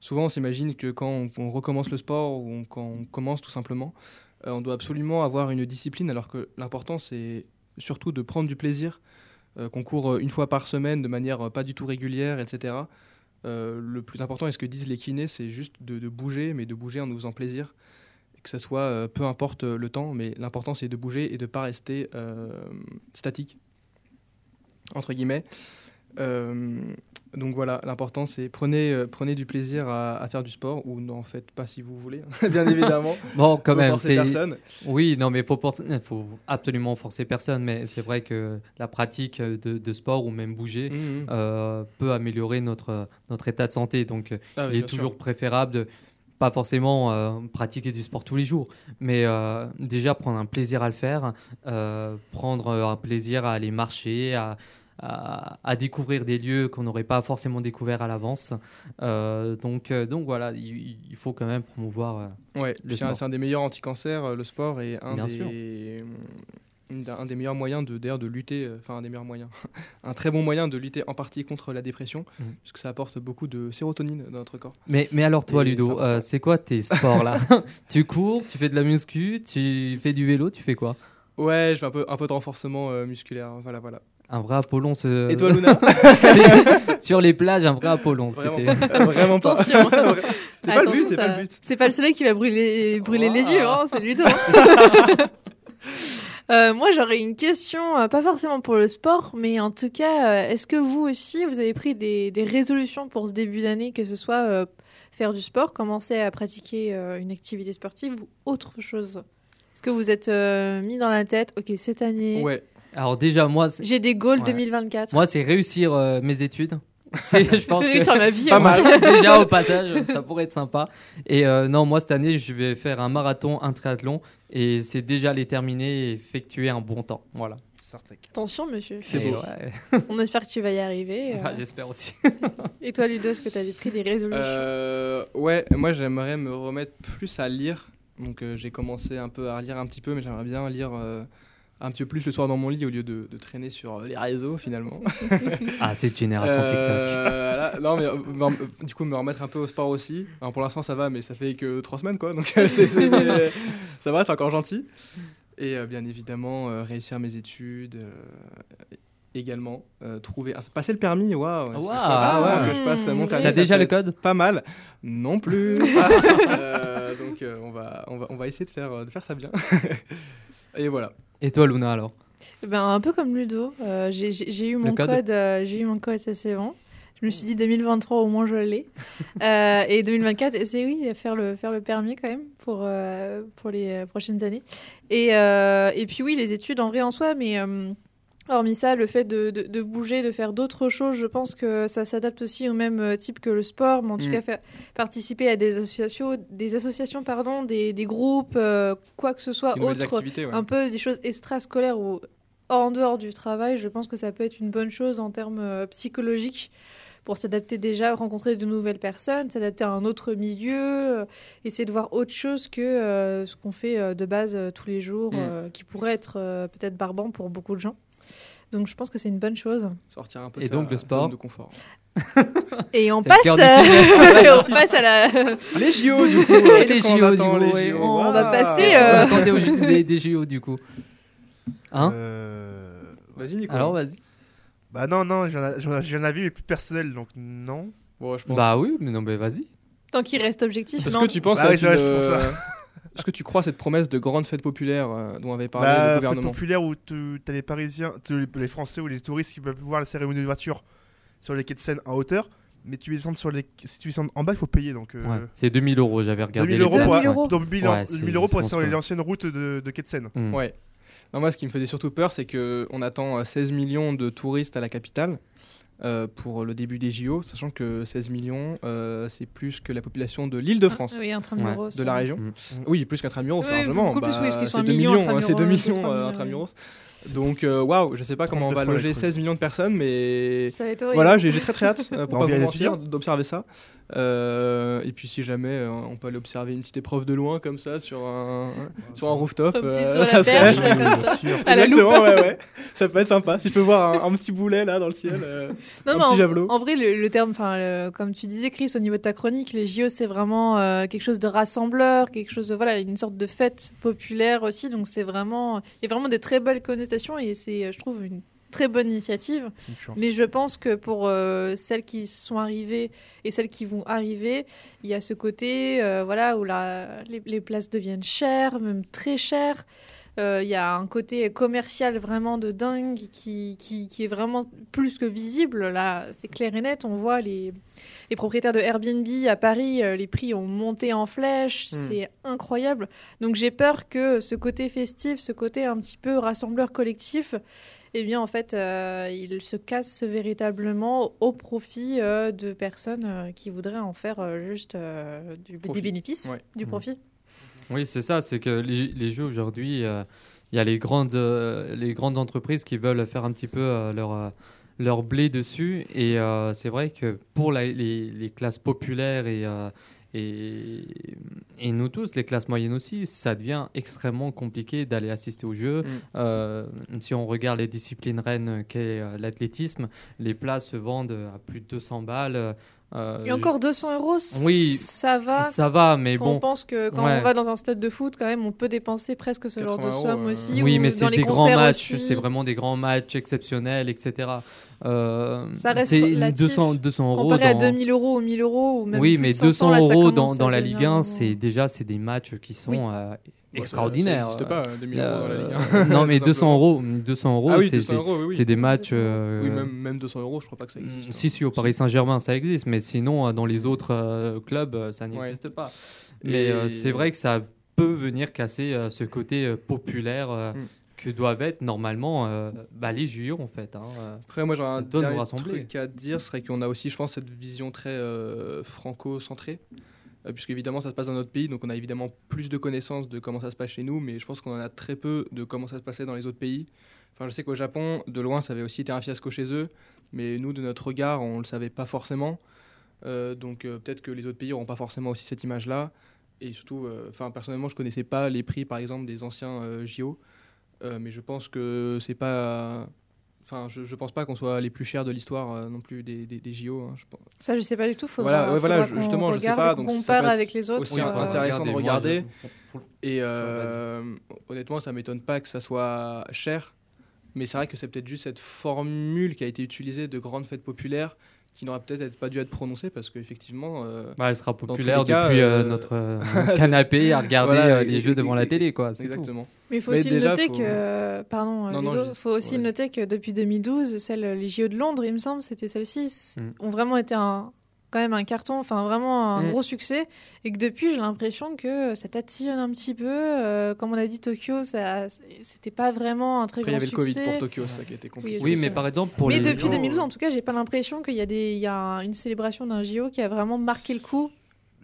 Souvent, on s'imagine que quand on, on recommence le sport ou on- quand on commence tout simplement, euh, on doit absolument avoir une discipline, alors que l'important, c'est surtout de prendre du plaisir. euh, qu'on court euh, une fois par semaine de manière euh, pas du tout régulière, etc. Euh, le plus important, et ce que disent les kinés, c'est juste de, bouger, mais de bouger en nous faisant plaisir. Que ça soit, euh, peu importe euh, le temps, mais l'important c'est de bouger et de ne pas rester euh, statique, entre guillemets. Euh, donc voilà, l'important c'est prenez, euh, prenez du plaisir à, à faire du sport, ou n'en faites pas si vous voulez, bien évidemment. Bon, quand Faut même, c'est. personne. Oui, non, mais faut, pour- faut absolument forcer personne, mais c'est vrai que la pratique de, de sport ou même bouger Mhm. euh, peut améliorer notre, notre état de santé. Donc, Ah oui, il est sûr. toujours préférable de pas forcément euh, pratiquer du sport tous les jours, mais euh, déjà prendre un plaisir à le faire, euh, prendre un plaisir à aller marcher, à, à, à découvrir des lieux qu'on n'aurait pas forcément découvert à l'avance. Euh, donc, euh, donc voilà, il, il faut quand même promouvoir. euh, Ouais, c'est un, des meilleurs anti-cancers, le sport, et un, Bien des, sûr. une- un des meilleurs moyens de, d'ailleurs, de lutter, enfin un des meilleurs moyens, un très bon moyen de lutter en partie contre la dépression, Mhm. puisque ça apporte beaucoup de sérotonine dans notre corps. Mais, mais alors toi, Et Ludo, euh, c'est quoi tes sports là Tu cours, tu fais de la muscu, tu fais du vélo, tu fais quoi? Ouais, je fais un peu, un peu de renforcement euh, musculaire, voilà, voilà. Un vrai Apollon ce... Et toi, Luna Sur les plages, un vrai Apollon. Vraiment c'était- pas. Euh, Vraiment pas. Attention. c'est pas le c'est ça- pas le but. C'est pas le soleil qui va brûler, brûler les Ah. yeux, hein, c'est Ludo. Euh, moi, j'aurais une question, euh, pas forcément pour le sport, mais en tout cas, euh, est-ce que vous aussi, vous avez pris des, des résolutions pour ce début d'année, que ce soit euh, faire du sport, commencer à pratiquer euh, une activité sportive ou autre chose? Est-ce que vous êtes euh, mis dans la tête, ok, cette année, Ouais. Alors déjà, moi, j'ai des goals Ouais. 2024 moi, c'est réussir euh, mes études. C'est- je pense que ma vie Pas aussi. mal. déjà au passage, ça pourrait être sympa. Et euh, non, moi cette année, je vais faire un marathon, un triathlon, et c'est déjà les terminer et effectuer un bon temps. Voilà. Attention, monsieur. C'est beau. ouais, On espère que tu vas y arriver. euh. bah, J'espère aussi. Et toi, Ludo, est-ce que tu as pris des résolutions? Euh, ouais, moi j'aimerais me remettre plus à lire. Donc euh, j'ai commencé un peu à lire un petit peu, mais j'aimerais bien lire euh, un petit peu plus le soir dans mon lit au lieu de, de traîner sur euh, les réseaux finalement. Ah, cette génération TikTok. Euh, là, non, mais euh, me rem- du coup me remettre un peu au sport aussi. Alors, pour l'instant ça va, mais ça fait que trois semaines quoi, donc c'est- c'est- c'est- ça va, c'est encore gentil. Et euh, bien évidemment euh, réussir mes études. également euh, trouver ah, passer le permis waouh Waouh. vraiment que je passe mon permis T'as déjà le code pas mal non plus Euh, donc euh, on va on va on va essayer de faire de faire ça bien et voilà Et toi, Luna, alors Ben, un peu comme Ludo, euh, j'ai- eu mon code code, euh, j'ai eu mon code, c'est bon. Je me suis dit 2023 au moins je l'ai. Euh, et 2024, c'est oui, faire le, faire le permis quand même pour, euh, pour les prochaines années. Et, et puis oui, les études en vrai en soi, mais hormis ça, le fait de, de, de bouger, de faire d'autres choses, je pense que ça s'adapte aussi au même euh, type que le sport, mais en tout Mm. cas faire, participer à des associations, des, associations pardon, des, des groupes, euh, quoi que ce soit autre ouais. un peu des choses extrascolaires ou en dehors du travail, je pense que ça peut être une bonne chose en termes euh, psychologiques pour s'adapter déjà, rencontrer de nouvelles personnes, s'adapter à un autre milieu, euh, essayer de voir autre chose que euh, ce qu'on fait euh, de base tous les jours, Mm. qui pourrait être peut-être barbant pour beaucoup de gens. Donc je pense que c'est une bonne chose. sortir un peu Et de donc, le sport zone de confort Et on passe, euh, sujet. on passe à la, les JO du coup Et les JO, du les coup. JO? On va Waouh. passer, euh, Attendez au des, des JO, du coup. Hein Euh, vas-y Nicolas Alors, vas-y. Bah non, non, j'en ai- j'en ai j'en avais, mais plus personnel, donc non. Bon, je pense Bah oui, mais non, mais vas-y. tant qu'il reste objectif. Est-ce non. que tu penses Bah à oui, une, pour ça. Euh, Est-ce que tu crois à cette promesse de grande fête populaire euh, dont avait parlé Bah, le fête gouvernement populaire où tu as les Parisiens, les Français ou les touristes qui peuvent voir la cérémonie de voiture sur les quais de Seine en hauteur, mais tu descends sur les, si tu descends en bas, il faut payer. Donc, euh, Ouais, c'est 2000 euros, j'avais regardé 2000 les euros pour, 2000 ouais. euros. donc 2000 Ouais, c'est- 2000 euros pour sur anciennes routes de, de quai de Seine. Mm. Ouais. Non, moi, ce qui me faisait surtout peur, c'est que on attend euh, 16 millions de touristes à la capitale euh, pour le début des JO, sachant que 16 millions, euh, c'est plus que la population de l'Île-de-France, Ah, oui, intramuros. de la région. Mm. Oui, plus qu'intramuros, Oui, largement. oui, sont c'est un 2 million millions, hein, c'est 2 intramuros, millions euh, intramuros. Donc, euh, waouh, je sais pas comment on 32 va loger crue. 16 millions de personnes, mais Ça va être horrible. voilà, j'ai très très hâte, euh, pour On pas vous d'observer ça. Euh, et puis, si jamais euh, on peut aller observer une petite épreuve de loin comme ça sur un, sur un rooftop, Un petit euh, sur la ça serait. ouais, ouais. Ça peut être sympa. Si je peux voir un, un petit boulet là dans le ciel. Non, un mais en, vrai, le, le terme, enfin, comme tu disais, Chris, au niveau de ta chronique, les JO, c'est vraiment euh, quelque chose de rassembleur, quelque chose de voilà, une sorte de fête populaire aussi. Donc c'est vraiment, il y a vraiment de très belles connotations et c'est, je trouve, une très bonne initiative. Mais je pense que pour euh, celles qui sont arrivées et celles qui vont arriver, il y a ce côté euh, voilà, où la, les, les places deviennent chères, même très chères. Euh, Il y a un côté commercial vraiment de dingue qui, qui, qui est vraiment plus que visible. Là, c'est clair et net. On voit les, les propriétaires de Airbnb à Paris, euh, les prix ont monté en flèche. Hmm. C'est incroyable. Donc j'ai peur que ce côté festif, ce côté un petit peu rassembleur collectif, eh bien, en fait, euh, il se casse véritablement au profit euh, de personnes euh, qui voudraient en faire euh, juste euh, du- des bénéfices, Ouais. du Mhm. profit. Oui, c'est ça, c'est que les, les jeux aujourd'hui, euh, il y a les grandes, euh, les grandes entreprises qui veulent faire un petit peu euh, leur, euh, leur blé dessus. Et euh, c'est vrai que pour la- les, les classes populaires et, euh, et, et nous tous, les classes moyennes aussi, ça devient extrêmement compliqué d'aller assister aux jeux. Mm. Euh, si on regarde les disciplines reines qu'est euh, l'athlétisme, les places se vendent à plus de 200 balles. Euh, Et encore 200 euros, Oui, ça va. ça va, mais Quand on bon. pense que quand ouais. on va dans un stade de foot, quand même, on peut dépenser presque ce genre de 80 euros, somme euh, aussi. Oui, ou mais dans c'est les des grands matchs, c'est vraiment des grands matchs exceptionnels, etc. Euh, Ça reste c'est relatif. 200, 200 euros. Comparé à dans- 2000 euros ou 1000 euros ou même oui, plus mais de 500, 200 là, ça euros dans, à dans la Ligue 1, vraiment- c'est déjà c'est des matchs qui sont Oui. Extraordinaire. Ça n'existe pas, euh, 2000 euros dans la Euh, Ligue 1. non, mais Tout 200 simplement. euros, 200 euros, Ah oui, c'est 200 c'est- euros, oui, oui. c'est des matchs. euh, Oui, même, même 200 euros, je crois pas que ça existe. hein. Si, si, au Paris Saint-Germain, ça existe, mais sinon, euh, dans les autres clubs, ça n'existe pas. Mais Et- c'est vrai que ça peut venir casser ce côté populaire euh, Mm. que doivent être normalement euh, bah, les JO, en fait. hein. Après, moi, j'aurais Ça un dernier truc à dire, serait qu'on a aussi, je pense, cette vision très euh, franco-centrée. Euh, puisque évidemment ça se passe dans notre pays, donc on a évidemment plus de connaissances de comment ça se passe chez nous, mais je pense qu'on en a très peu de comment ça se passait dans les autres pays. Enfin, je sais qu'au Japon, de loin, ça avait aussi été un fiasco chez eux, mais nous, de notre regard, on le savait pas forcément. Euh, donc euh, peut-être que les autres pays n'auront pas forcément aussi cette image-là. Et surtout, personnellement, je connaissais pas les prix, par exemple, des anciens JO, mais je pense que c'est pas Enfin, je, je pense pas qu'on soit les plus chers de l'histoire euh, non plus des, des, des JO. hein, je pense. Ça, je sais pas du tout. Faudra, Voilà, ouais, voilà, faudra justement, je sais pas, donc ça compare peut être avec les autres. aussi euh, intéressant de moi, regarder. je- pour- pour- Et Ça euh, honnêtement, ça m'étonne pas que ça soit cher, mais c'est vrai que c'est peut-être juste cette formule qui a été utilisée de grandes fêtes populaires qui n'aurait peut-être pas dû être prononcée parce qu'effectivement. euh, Bah, elle sera populaire cas, depuis euh, euh, notre euh, canapé à regarder Voilà, euh, les et- jeux et- devant la télé, quoi. tout. Exactement. Mais il faut Mais aussi déjà, noter faut- que, pardon, Non, non, Ludo, je- faut aussi noter que depuis 2012, celles, les JO de Londres, il me semble, c'était celles-ci, Mm. ont vraiment été un, quand même un carton, enfin vraiment un Mm. gros succès, et que depuis, j'ai l'impression que ça tatillonne un petit peu. euh, comme on a dit, Tokyo, ça, c'était pas vraiment un très Après, il y grand avait le Covid succès. pour Tokyo, ça qui a été compliqué. Oui, Oui, mais ça. par exemple, pour mais les depuis 2012, en tout cas, j'ai pas l'impression qu'il y a, des, il y a une célébration d'un JO qui a vraiment marqué le coup.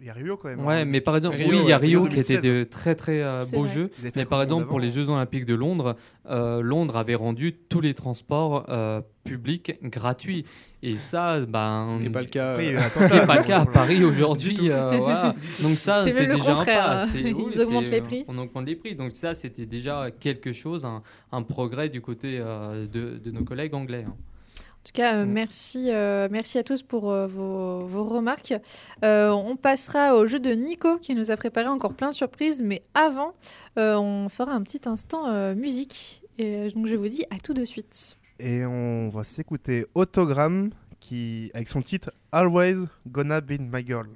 Il y a Rio quand même. Ouais, hein. mais par exemple, Rio, oui, il y a Rio Rio qui était 2016. de très très euh, beaux vrai. jeux. Mais par exemple, pour les Jeux Olympiques de Londres, euh, Londres avait rendu tous les transports euh, publics gratuits. Et ça, ben. Ce n'est pas le cas. Après, euh, Ce qui n'est pas le cas à Paris aujourd'hui. euh, voilà. Donc ça, C'est déjà un contraire, pas. hein. Ils oui, augmentent les prix. On augmente les prix. Donc ça, c'était déjà quelque chose, un, un progrès du côté euh, de, de nos collègues anglais. hein. En tout cas, euh, Mm. merci, euh, merci à tous pour euh, vos, vos remarques. On passera au jeu de Nico qui nous a préparé encore plein de surprises, mais avant, on fera un petit instant musique. Et donc je vous dis à tout de suite. Et on va s'écouter Autogramme qui, avec son titre Always Gonna Be My Girl.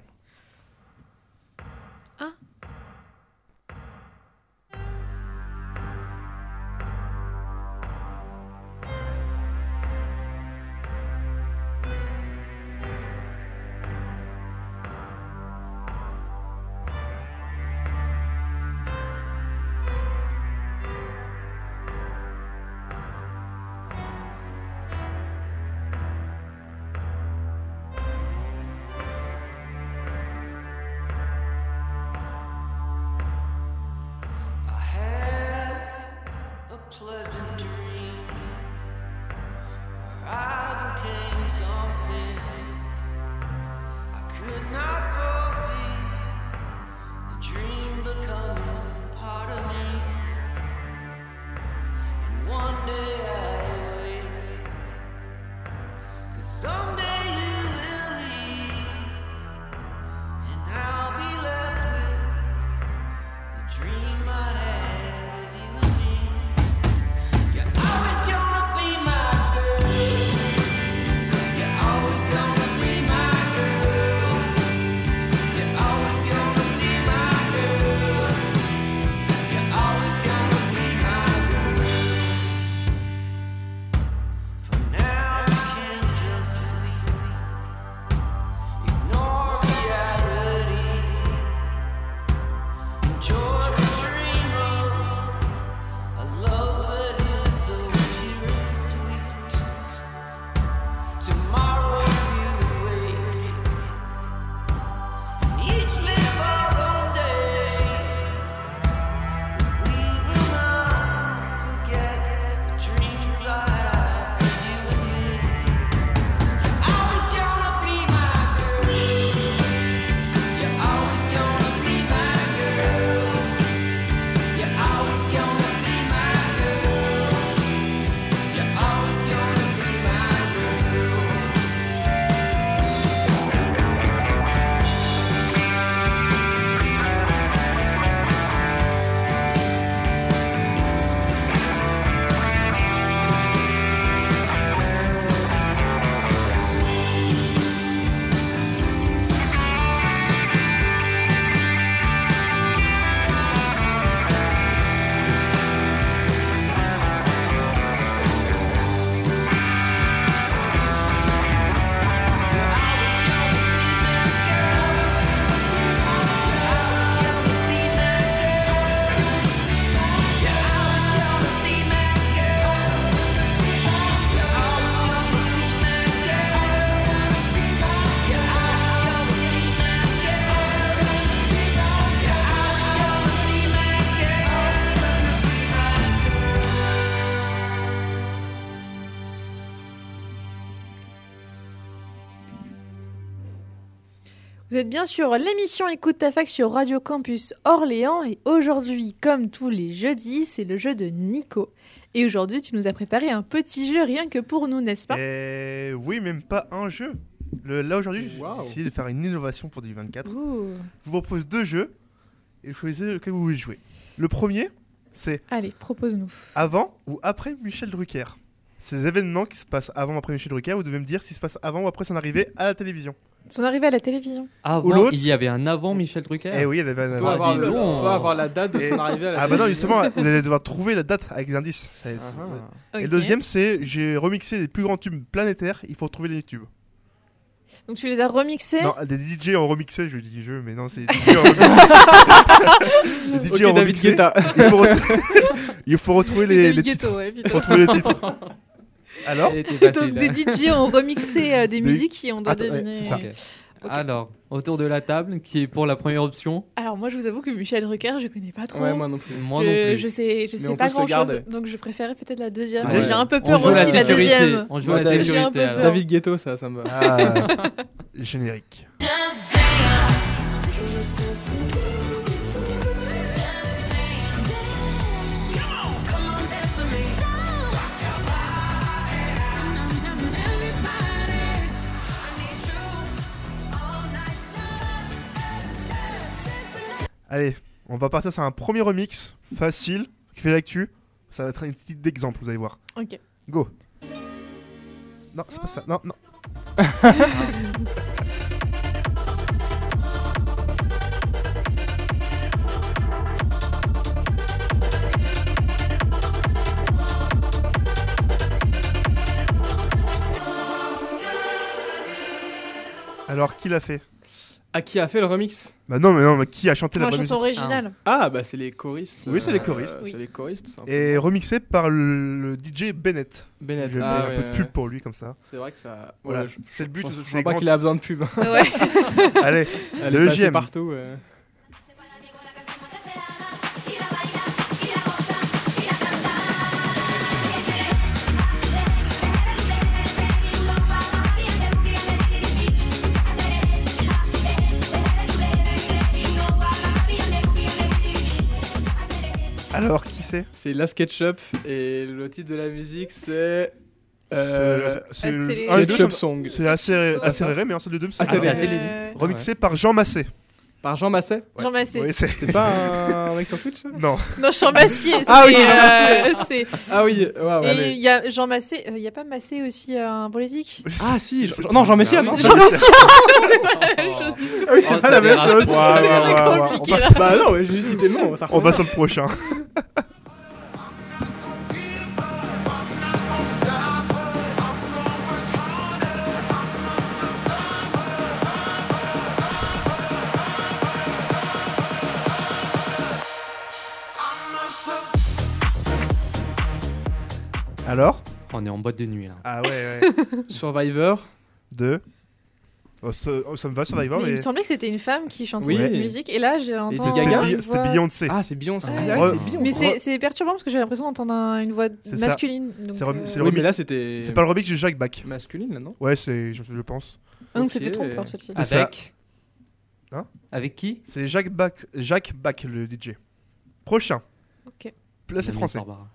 Êtes bien sur l'émission Écoute ta fac sur Radio Campus Orléans et aujourd'hui, comme tous les jeudis, c'est le jeu de Nico. Et aujourd'hui, tu nous as préparé un petit jeu rien que pour nous, n'est-ce pas? Et oui, même pas un jeu. Le- là aujourd'hui, j'ai Wow. décidé de faire une innovation pour 2024. Ouh. Je vous propose deux jeux et vous choisissez lequel vous voulez jouer. Le premier, c'est Allez, propose-nous. avant ou après Michel Drucker? Ces événements qui se passent avant ou après Michel Drucker, vous devez me dire s'ils se passent avant ou après son arrivée à la télévision. Son arrivée à la télévision. Avant, l'autre- il y avait un avant Michel Drucker. Eh oui, il y avait un Faut Ah, avoir, dis le- donc. faut avoir la date de son arrivée à la Ah bah non, justement, vous allez devoir trouver la date avec les indices. Ça- Ah ah. Et le deuxième, c'est j'ai remixé les plus grands tubes planétaires, il faut trouver les tubes. Donc tu les as remixés Non, des DJ ont remixé, je dis jeu, mais non, c'est des DJ ont remixé. les DJ ont remixé. Il faut, retrouver- il faut retrouver les, les titres. ouais, putain. faut retrouver les titres. Alors. Donc des DJ ont remixé euh, des Des- musiques et on doit Attends, ouais, deviner. c'est ça. Ok. Ok. Alors, autour de la table, qui est pour la première option Alors moi, je vous avoue que Michel Drucker, je connais pas trop. Ouais, moi non plus. Moi je, non plus. je sais, je Mais sais on pas peut se grand chose, garder. donc je préférais peut-être la deuxième. Ah ouais. J'ai un peu On peur joue la aussi la sécurité. deuxième. On joue Ouais, la David- J'ai un peu sécurité. alors. peur. David Ghetto, ça, ça me va. Ah, générique. Allez, on va partir sur un premier remix facile qui fait l'actu. Ça va être une petite d'exemple, vous allez voir. Ok. Go. Non, c'est pas ça. Non, non. Alors, qui l'a fait? À qui a fait le remix Bah non, mais non, mais qui a chanté la chanson musique originale. Ah, bah c'est les choristes. Oui, c'est les choristes. C'est les choristes. Et remixé par le, le DJ Bennett. Bennett. Je ah, un peu de pub pour lui comme ça. C'est vrai que ça. Voilà, Ouais, je- c'est le but. Je je ces pense pas qu'il a besoin de pub. Ouais. Allez, passée deuxième. partout. ouais. Alors, qui c'est? C'est La SketchUp et le titre de la musique c'est. Euh, C'est- Ah, les- un des deux, Song. C'est assez, Song. assez rare, mais un seul des deux. Ah, c'est assez- Remixé par Jean Massé. Par Jean Masset Jean Massé. Oui, c'est. C'est pas un mec sur Twitch Non. Non, Jean Massier. Ah oui, c'est, Jean euh, c'est- Ah oui, waouh, Et allez. il y a Jean Massé. Il y a pas Massé aussi euh, un politique Ah si, Jean- non, Jean Messia, non. Jean Massier C'est pas la même chose du tout. Ah oui, c'est Oh, pas ça la même dérape. chose. Ouais, ouais, C'est ouais, très ouais, on compliqué, passe- Bah non, j'ai juste cité le nom, ça On ressemble. sur le prochain. Alors On est en boîte de nuit là. Ah ouais, ouais. Survivor. Deux. Oh, ça, oh, ça me va, Survivor, Mais mais. il me semblait que c'était une femme qui chantait Oui. cette musique. Et là, j'ai entendu. Gaga une C'était Bi- C'était voix- Beyoncé. Ah, c'est Beyoncé. Ah, Ah, c'est Beyoncé. Mais c'est c'est perturbant parce que j'ai l'impression d'entendre un- une voix C'est ça. masculine. donc, C'est rem- euh, c'est le Oui, mais remix. là c'était. C'est pas le remix de Jacques Bach. masculine là, non? Ouais, c'est, je, je pense. ah, Donc Ok. c'était trompeur celle-ci. C'est ça. Avec Hein? Avec qui? C'est Jacques Bach, Jacques Bach, le DJ. Prochain. Ok. Là, c'est français. Barbara.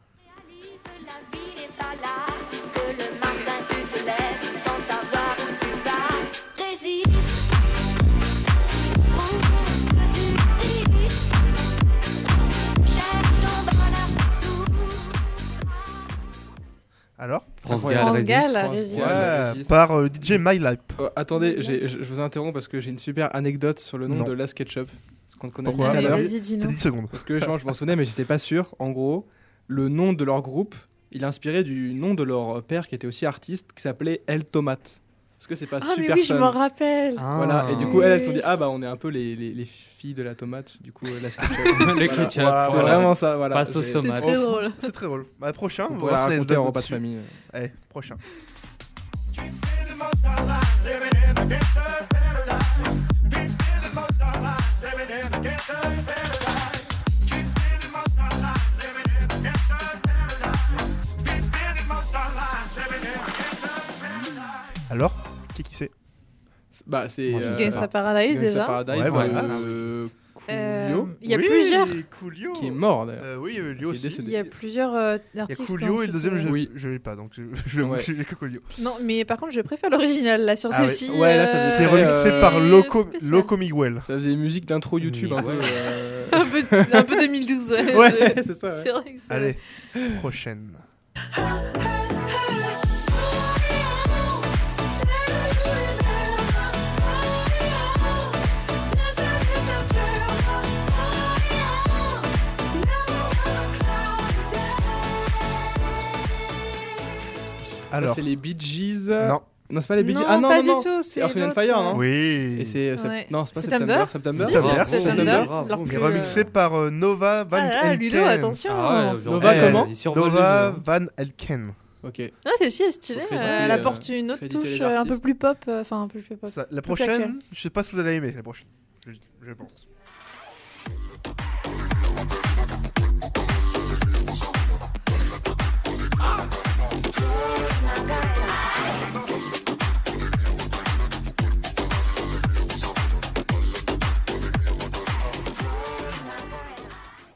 Alors France Gall France. Gall, France résiste. Gall. Ouais, résiste. par euh, DJ My Life. Euh, attendez, j'ai- je vous interromps parce que j'ai une super anecdote sur le nom Non. de la SketchUp. Ce qu'on connaît Pourquoi tout à l'heure. Vas-y, T'as dis-nous. 10 secondes. Parce que je je m'en souvenais, mais j'étais pas sûr. En gros, le nom de leur groupe, il est inspiré du nom de leur père qui était aussi artiste, qui s'appelait El Tomate. Est-ce que c'est pas Ah, mais super oui, je m'en rappelle. Ah. Voilà, et du Oui, coup, elles, elles se sont dit, ah bah on est un peu les, les, les filles de la tomate, du coup, euh, la le Voilà. ketchup. Wow, C'était voilà. vraiment ça, voilà. Pas sauce tomate. Très drôle. C'est très drôle. Bah, prochain, On va raconter en repas de famille. Allez, prochain. Alors, qui qui c'est? Bah, c'est. Moi, je euh, sais Gangsta pas. Paradise Gangsta déjà. Paradise Ouais, Euh, Coolio, Il y a Oui, plusieurs. Coolio. qui est mort d'ailleurs. Euh, oui, il y a Lio Qui est aussi. décédé. Il y a plusieurs euh, Il y a artistes. Coolio dans et le cette, deuxième, je, euh, Oui. je l'ai pas, donc je, je Ouais. que j'ai que Coolio. Non, mais par contre, je préfère l'original là sur Ah ouais. celle-ci. Ouais, là, ça faisait C'est très, remixé euh, par Loco, spécial. Loco Miguel. Ça faisait musique d'intro YouTube un peu. Ouais. euh, un, peu, un peu 2012. Ouais, Ouais, je- c'est ça, ouais. C'est vrai que c'est. Allez, prochaine. Alors, c'est les Bee Gees. non. Non, c'est pas les Bee Gees. Non, Ah non, pas non, du non. tout. C'est Earth, and Fire, non Oui. Et c'est. Ouais. Non, c'est pas September. September. September. Remixé euh, par euh, Nova Van Ah là, Ludo, Elken. attention. Ah Nova, eh, comment Nova euh, Van Elken. Ok. Ah, celle-ci est stylée. Euh, Elle euh, apporte une autre touche euh, un peu plus pop. euh, Enfin, un peu plus pop. La prochaine, je sais pas si vous allez aimer la prochaine. Je pense.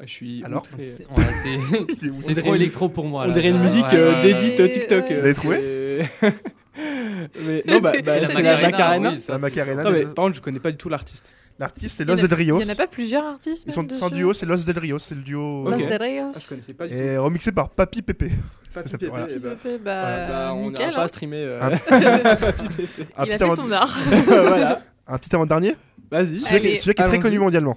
Je suis Alors. C'est ouais, trop électro pour moi. On dirait une musique euh, d'édite euh, TikTok. Euh, Vous l'avez trouvé Mais non, bah, bah, C'est la Macarena. oui, La Macarena. Non, mais le- par contre, je connais pas du tout l'artiste. L'artiste, c'est en Los Del Rio. Il y en a pas plusieurs artistes Ils sont dessus duo, c'est Los Del Rio, c'est le duo. Los Ok. Del Rios. Ah, je connaissais pas du tout. Et remixé par Papi Pépé. Ça Pépé, voilà. Bah, voilà, bah, on n'aura pas hein. streamé. euh, Pépé. Il a fait son art. voilà. Un petit avant-dernier Vas-y. Celui-là qui- est très connu mondialement.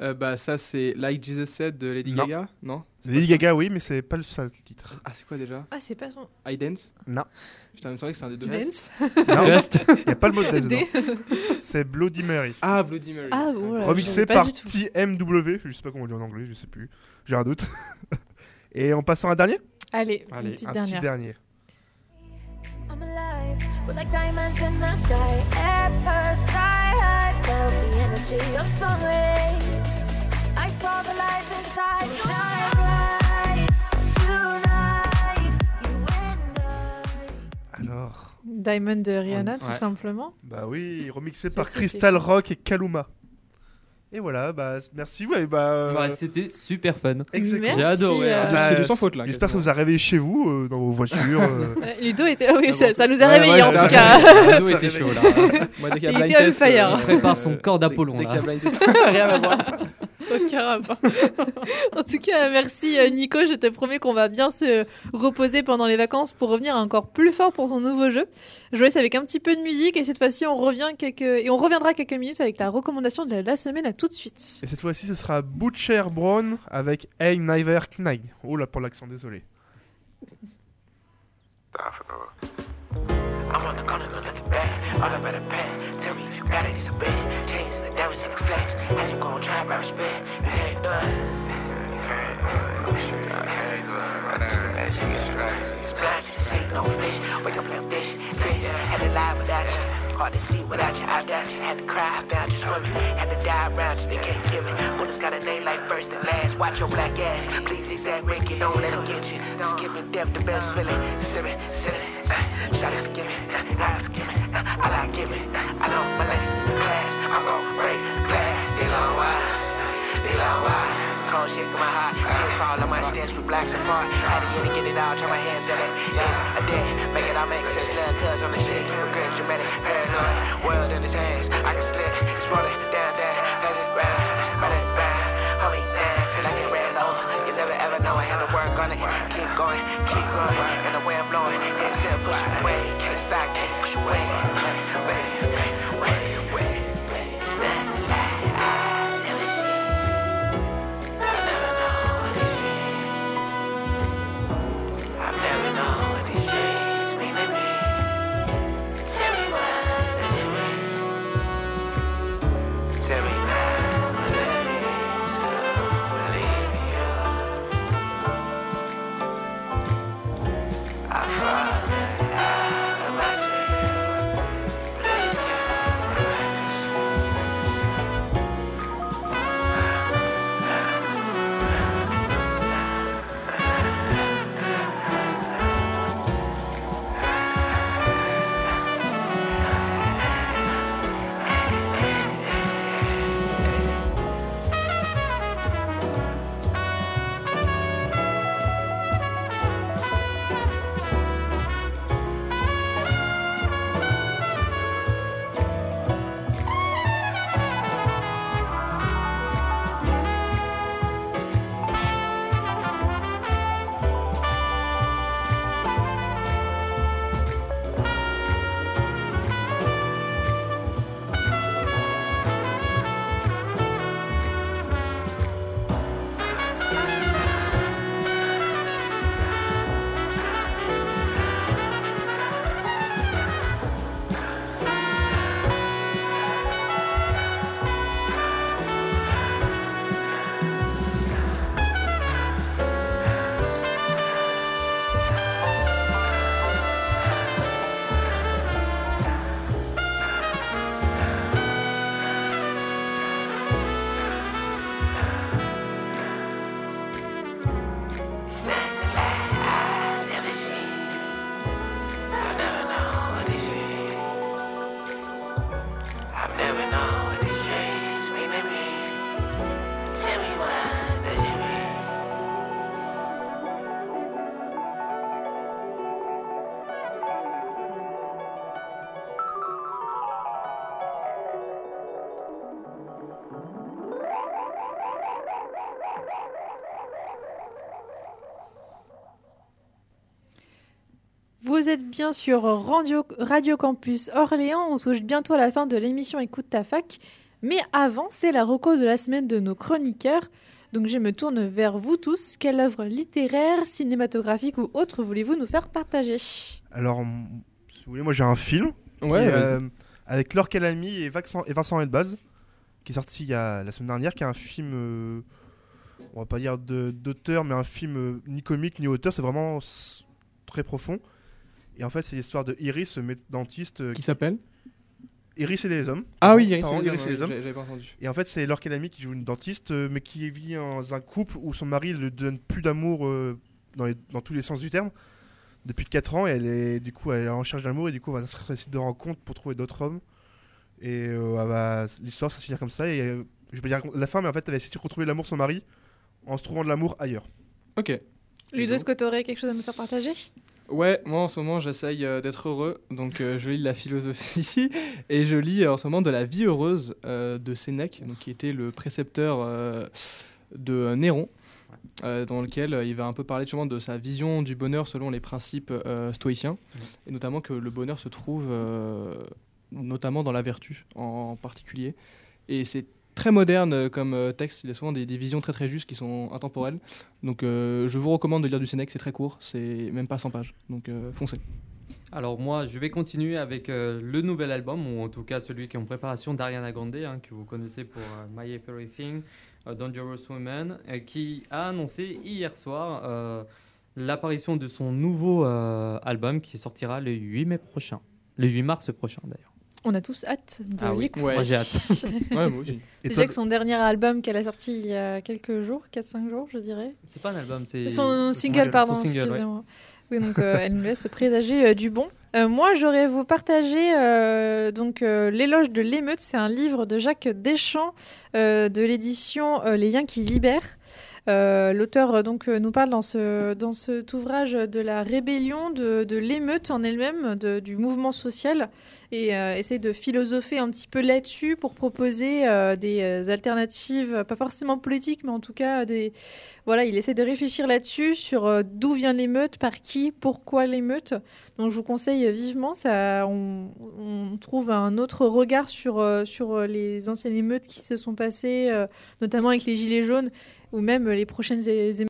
Euh, bah, ça, c'est Like Jesus Said de Lady Non. Gaga Non? Lady Gaga, oui, mais c'est pas le seul titre. Ah, c'est quoi déjà? Ah, c'est pas son. I Dance? Non. Putain, me semblait que c'est un des deux. Dance. Non, Just. il n'y a pas le mot de dance Des- dedans. C'est Bloody Mary. Ah, Bloody Mary. Ah, voilà. Remixé j'avais pas par du tout. TMW. Je sais pas comment on dit en anglais, je sais plus. J'ai un doute. Et en passant à un dernier? Allez, Allez, une petite Un dernière. petit dernier. I'm alive, with like diamonds in the sky. At first I had felt the energy of. Alors. Diamond de Rihanna, tout simplement. Bah oui, remixé par Crystal. Rock et Kaluma. Et voilà, bah merci. Ouais, bah. euh, C'était super fun. ex aequo. Merci, J'ai adoré, euh, C'est du sans faute, là, J'espère que ça vous a réveillé chez vous, euh, dans vos voitures. euh. Ludo était. oui, Ah ça, nous a Ouais, réveillés ouais, en tout cas. Ludo Ça était chaud là. Moi, dès qu'il y a Il était on fire. euh, Il prépare son corps d'Apollon, Dès, qu'il y a blind test, rien à voir. Aucun rapport. en tout cas, merci euh, Nico. Je te promets qu'on va bien se reposer pendant les vacances pour revenir encore plus fort pour son nouveau jeu. Je vous laisse avec un petit peu de musique et cette fois-ci, on revient quelques et on reviendra quelques minutes avec la recommandation de la, semaine. À tout de suite. Et cette fois-ci, ce sera Butcher Brown avec Hey Never Knight. Oh là pour l'accent, désolé. I'm on the corner, no looking back. All about the back. Tell me if you got it, it's a. Chains and the diamonds and the flex. on trap, I to see no fish, wake up and had to lie without you. Hard to see without you, I doubt you. Had to cry, I found you swimming. Had to die around you, they can't give it. Bullets got a name like first and last. Watch your black ass, please exact Ricky, don't let him get you. Skipping death, the best feeling. Simming, it, uh, shot it, forgive me, uh, God forgive me, uh, all I give it. Blacks apart, to get it, get it all, try my hands at it, yes, I did, make it all make sense, little cuz on the shit, it great, dramatic, paranoid, world in his hands, I can slip, it's rolling, down, down, pass it round, run it round, hold me down, till I get ran over, you never ever know, I had to work on it, keep going, keep going, and the way I'm blowing, head said push away, can't stop, can't push away, Vous êtes bien sur Radio, Radio Campus Orléans. On touche bientôt à la fin de l'émission Écoute ta fac. Mais avant, c'est la reco de la semaine de nos chroniqueurs. Donc je me tourne vers vous tous. Quelle œuvre littéraire, cinématographique ou autre voulez-vous nous faire partager? Alors, si vous voulez, moi j'ai un film Ouais, euh, avec Laure Calamy et Vincent, et Vincent Hedbaz, qui est sorti il y a, la semaine dernière, qui est un film, euh, on va pas dire d'auteur, mais un film euh, ni comique ni auteur, c'est vraiment très profond. Et en fait, c'est l'histoire de Iris, ce dentiste. euh, Qui s'appelle? Iris et les hommes. Ah oui, Iris Pardon, et les Iris hommes, et les hommes. j'avais pas entendu. Et en fait, c'est Laure Calamy qui joue une dentiste, euh, mais qui vit dans un couple où son mari ne donne plus d'amour euh, dans, dans tous les sens du terme. Depuis 4 ans, et elle est du coup elle est en recherche d'amour et du coup elle va site de rencontre pour trouver d'autres hommes. Et euh, l'histoire ça se finir comme ça. Et euh, je vais pas dire la fin, mais en fait elle va essayer de retrouver l'amour de son mari en se trouvant de l'amour ailleurs. Ok. Ludo, est-ce que tu aurais quelque chose à nous faire partager? Ouais, moi en ce moment j'essaye euh, d'être heureux, donc euh, je lis de la philosophie et je lis euh, en ce moment de la vie heureuse de Sénèque, donc, qui était le précepteur de Néron, dans lequel il va un peu parler justement de sa vision du bonheur selon les principes stoïciens, et notamment que le bonheur se trouve notamment dans la vertu en particulier. Et c'est très moderne euh, comme euh, texte, il y a souvent des, des visions très très justes qui sont intemporelles. Donc euh, je vous recommande de lire du Sénèque, c'est très court, c'est même pas 100 pages. Donc foncez. Alors moi, je vais continuer avec le nouvel album, ou en tout cas celui qui est en préparation d'Ariana Grande, hein, que vous connaissez pour My Everything, Dangerous Woman, qui a annoncé hier soir l'apparition de son nouveau album qui sortira le 8 mai prochain. Le 8 mars prochain d'ailleurs. On a tous hâte de Ah oui, l'écouter. moi, j'ai hâte. Ouais, moi aussi. Déjà toi, que son dernier album qu'elle a sorti il y a quelques jours, 4-5 jours, je dirais. C'est pas un album, c'est Son son single, pardon, Son single, ouais. excusez-moi. Oui, donc euh, elle nous laisse présager euh, du bon. Euh, moi, j'aurais vous partager euh, donc euh, l'éloge de l'émeute. C'est un livre de Jacques Deschamps euh, de l'édition euh, Les liens qui libèrent. Euh, L'auteur euh, donc euh, nous parle dans ce dans cet ouvrage de la rébellion, de, de l'émeute en elle-même, du mouvement social, et euh, essaye de philosopher un petit peu là-dessus pour proposer des alternatives, pas forcément politiques, mais en tout cas des voilà, il essaie de réfléchir là-dessus sur d'où vient l'émeute, par qui, pourquoi l'émeute. Donc je vous conseille vivement, ça, on, on trouve un autre regard sur, sur les anciennes émeutes qui se sont passées, notamment avec les Gilets jaunes ou même les prochaines é- émeutes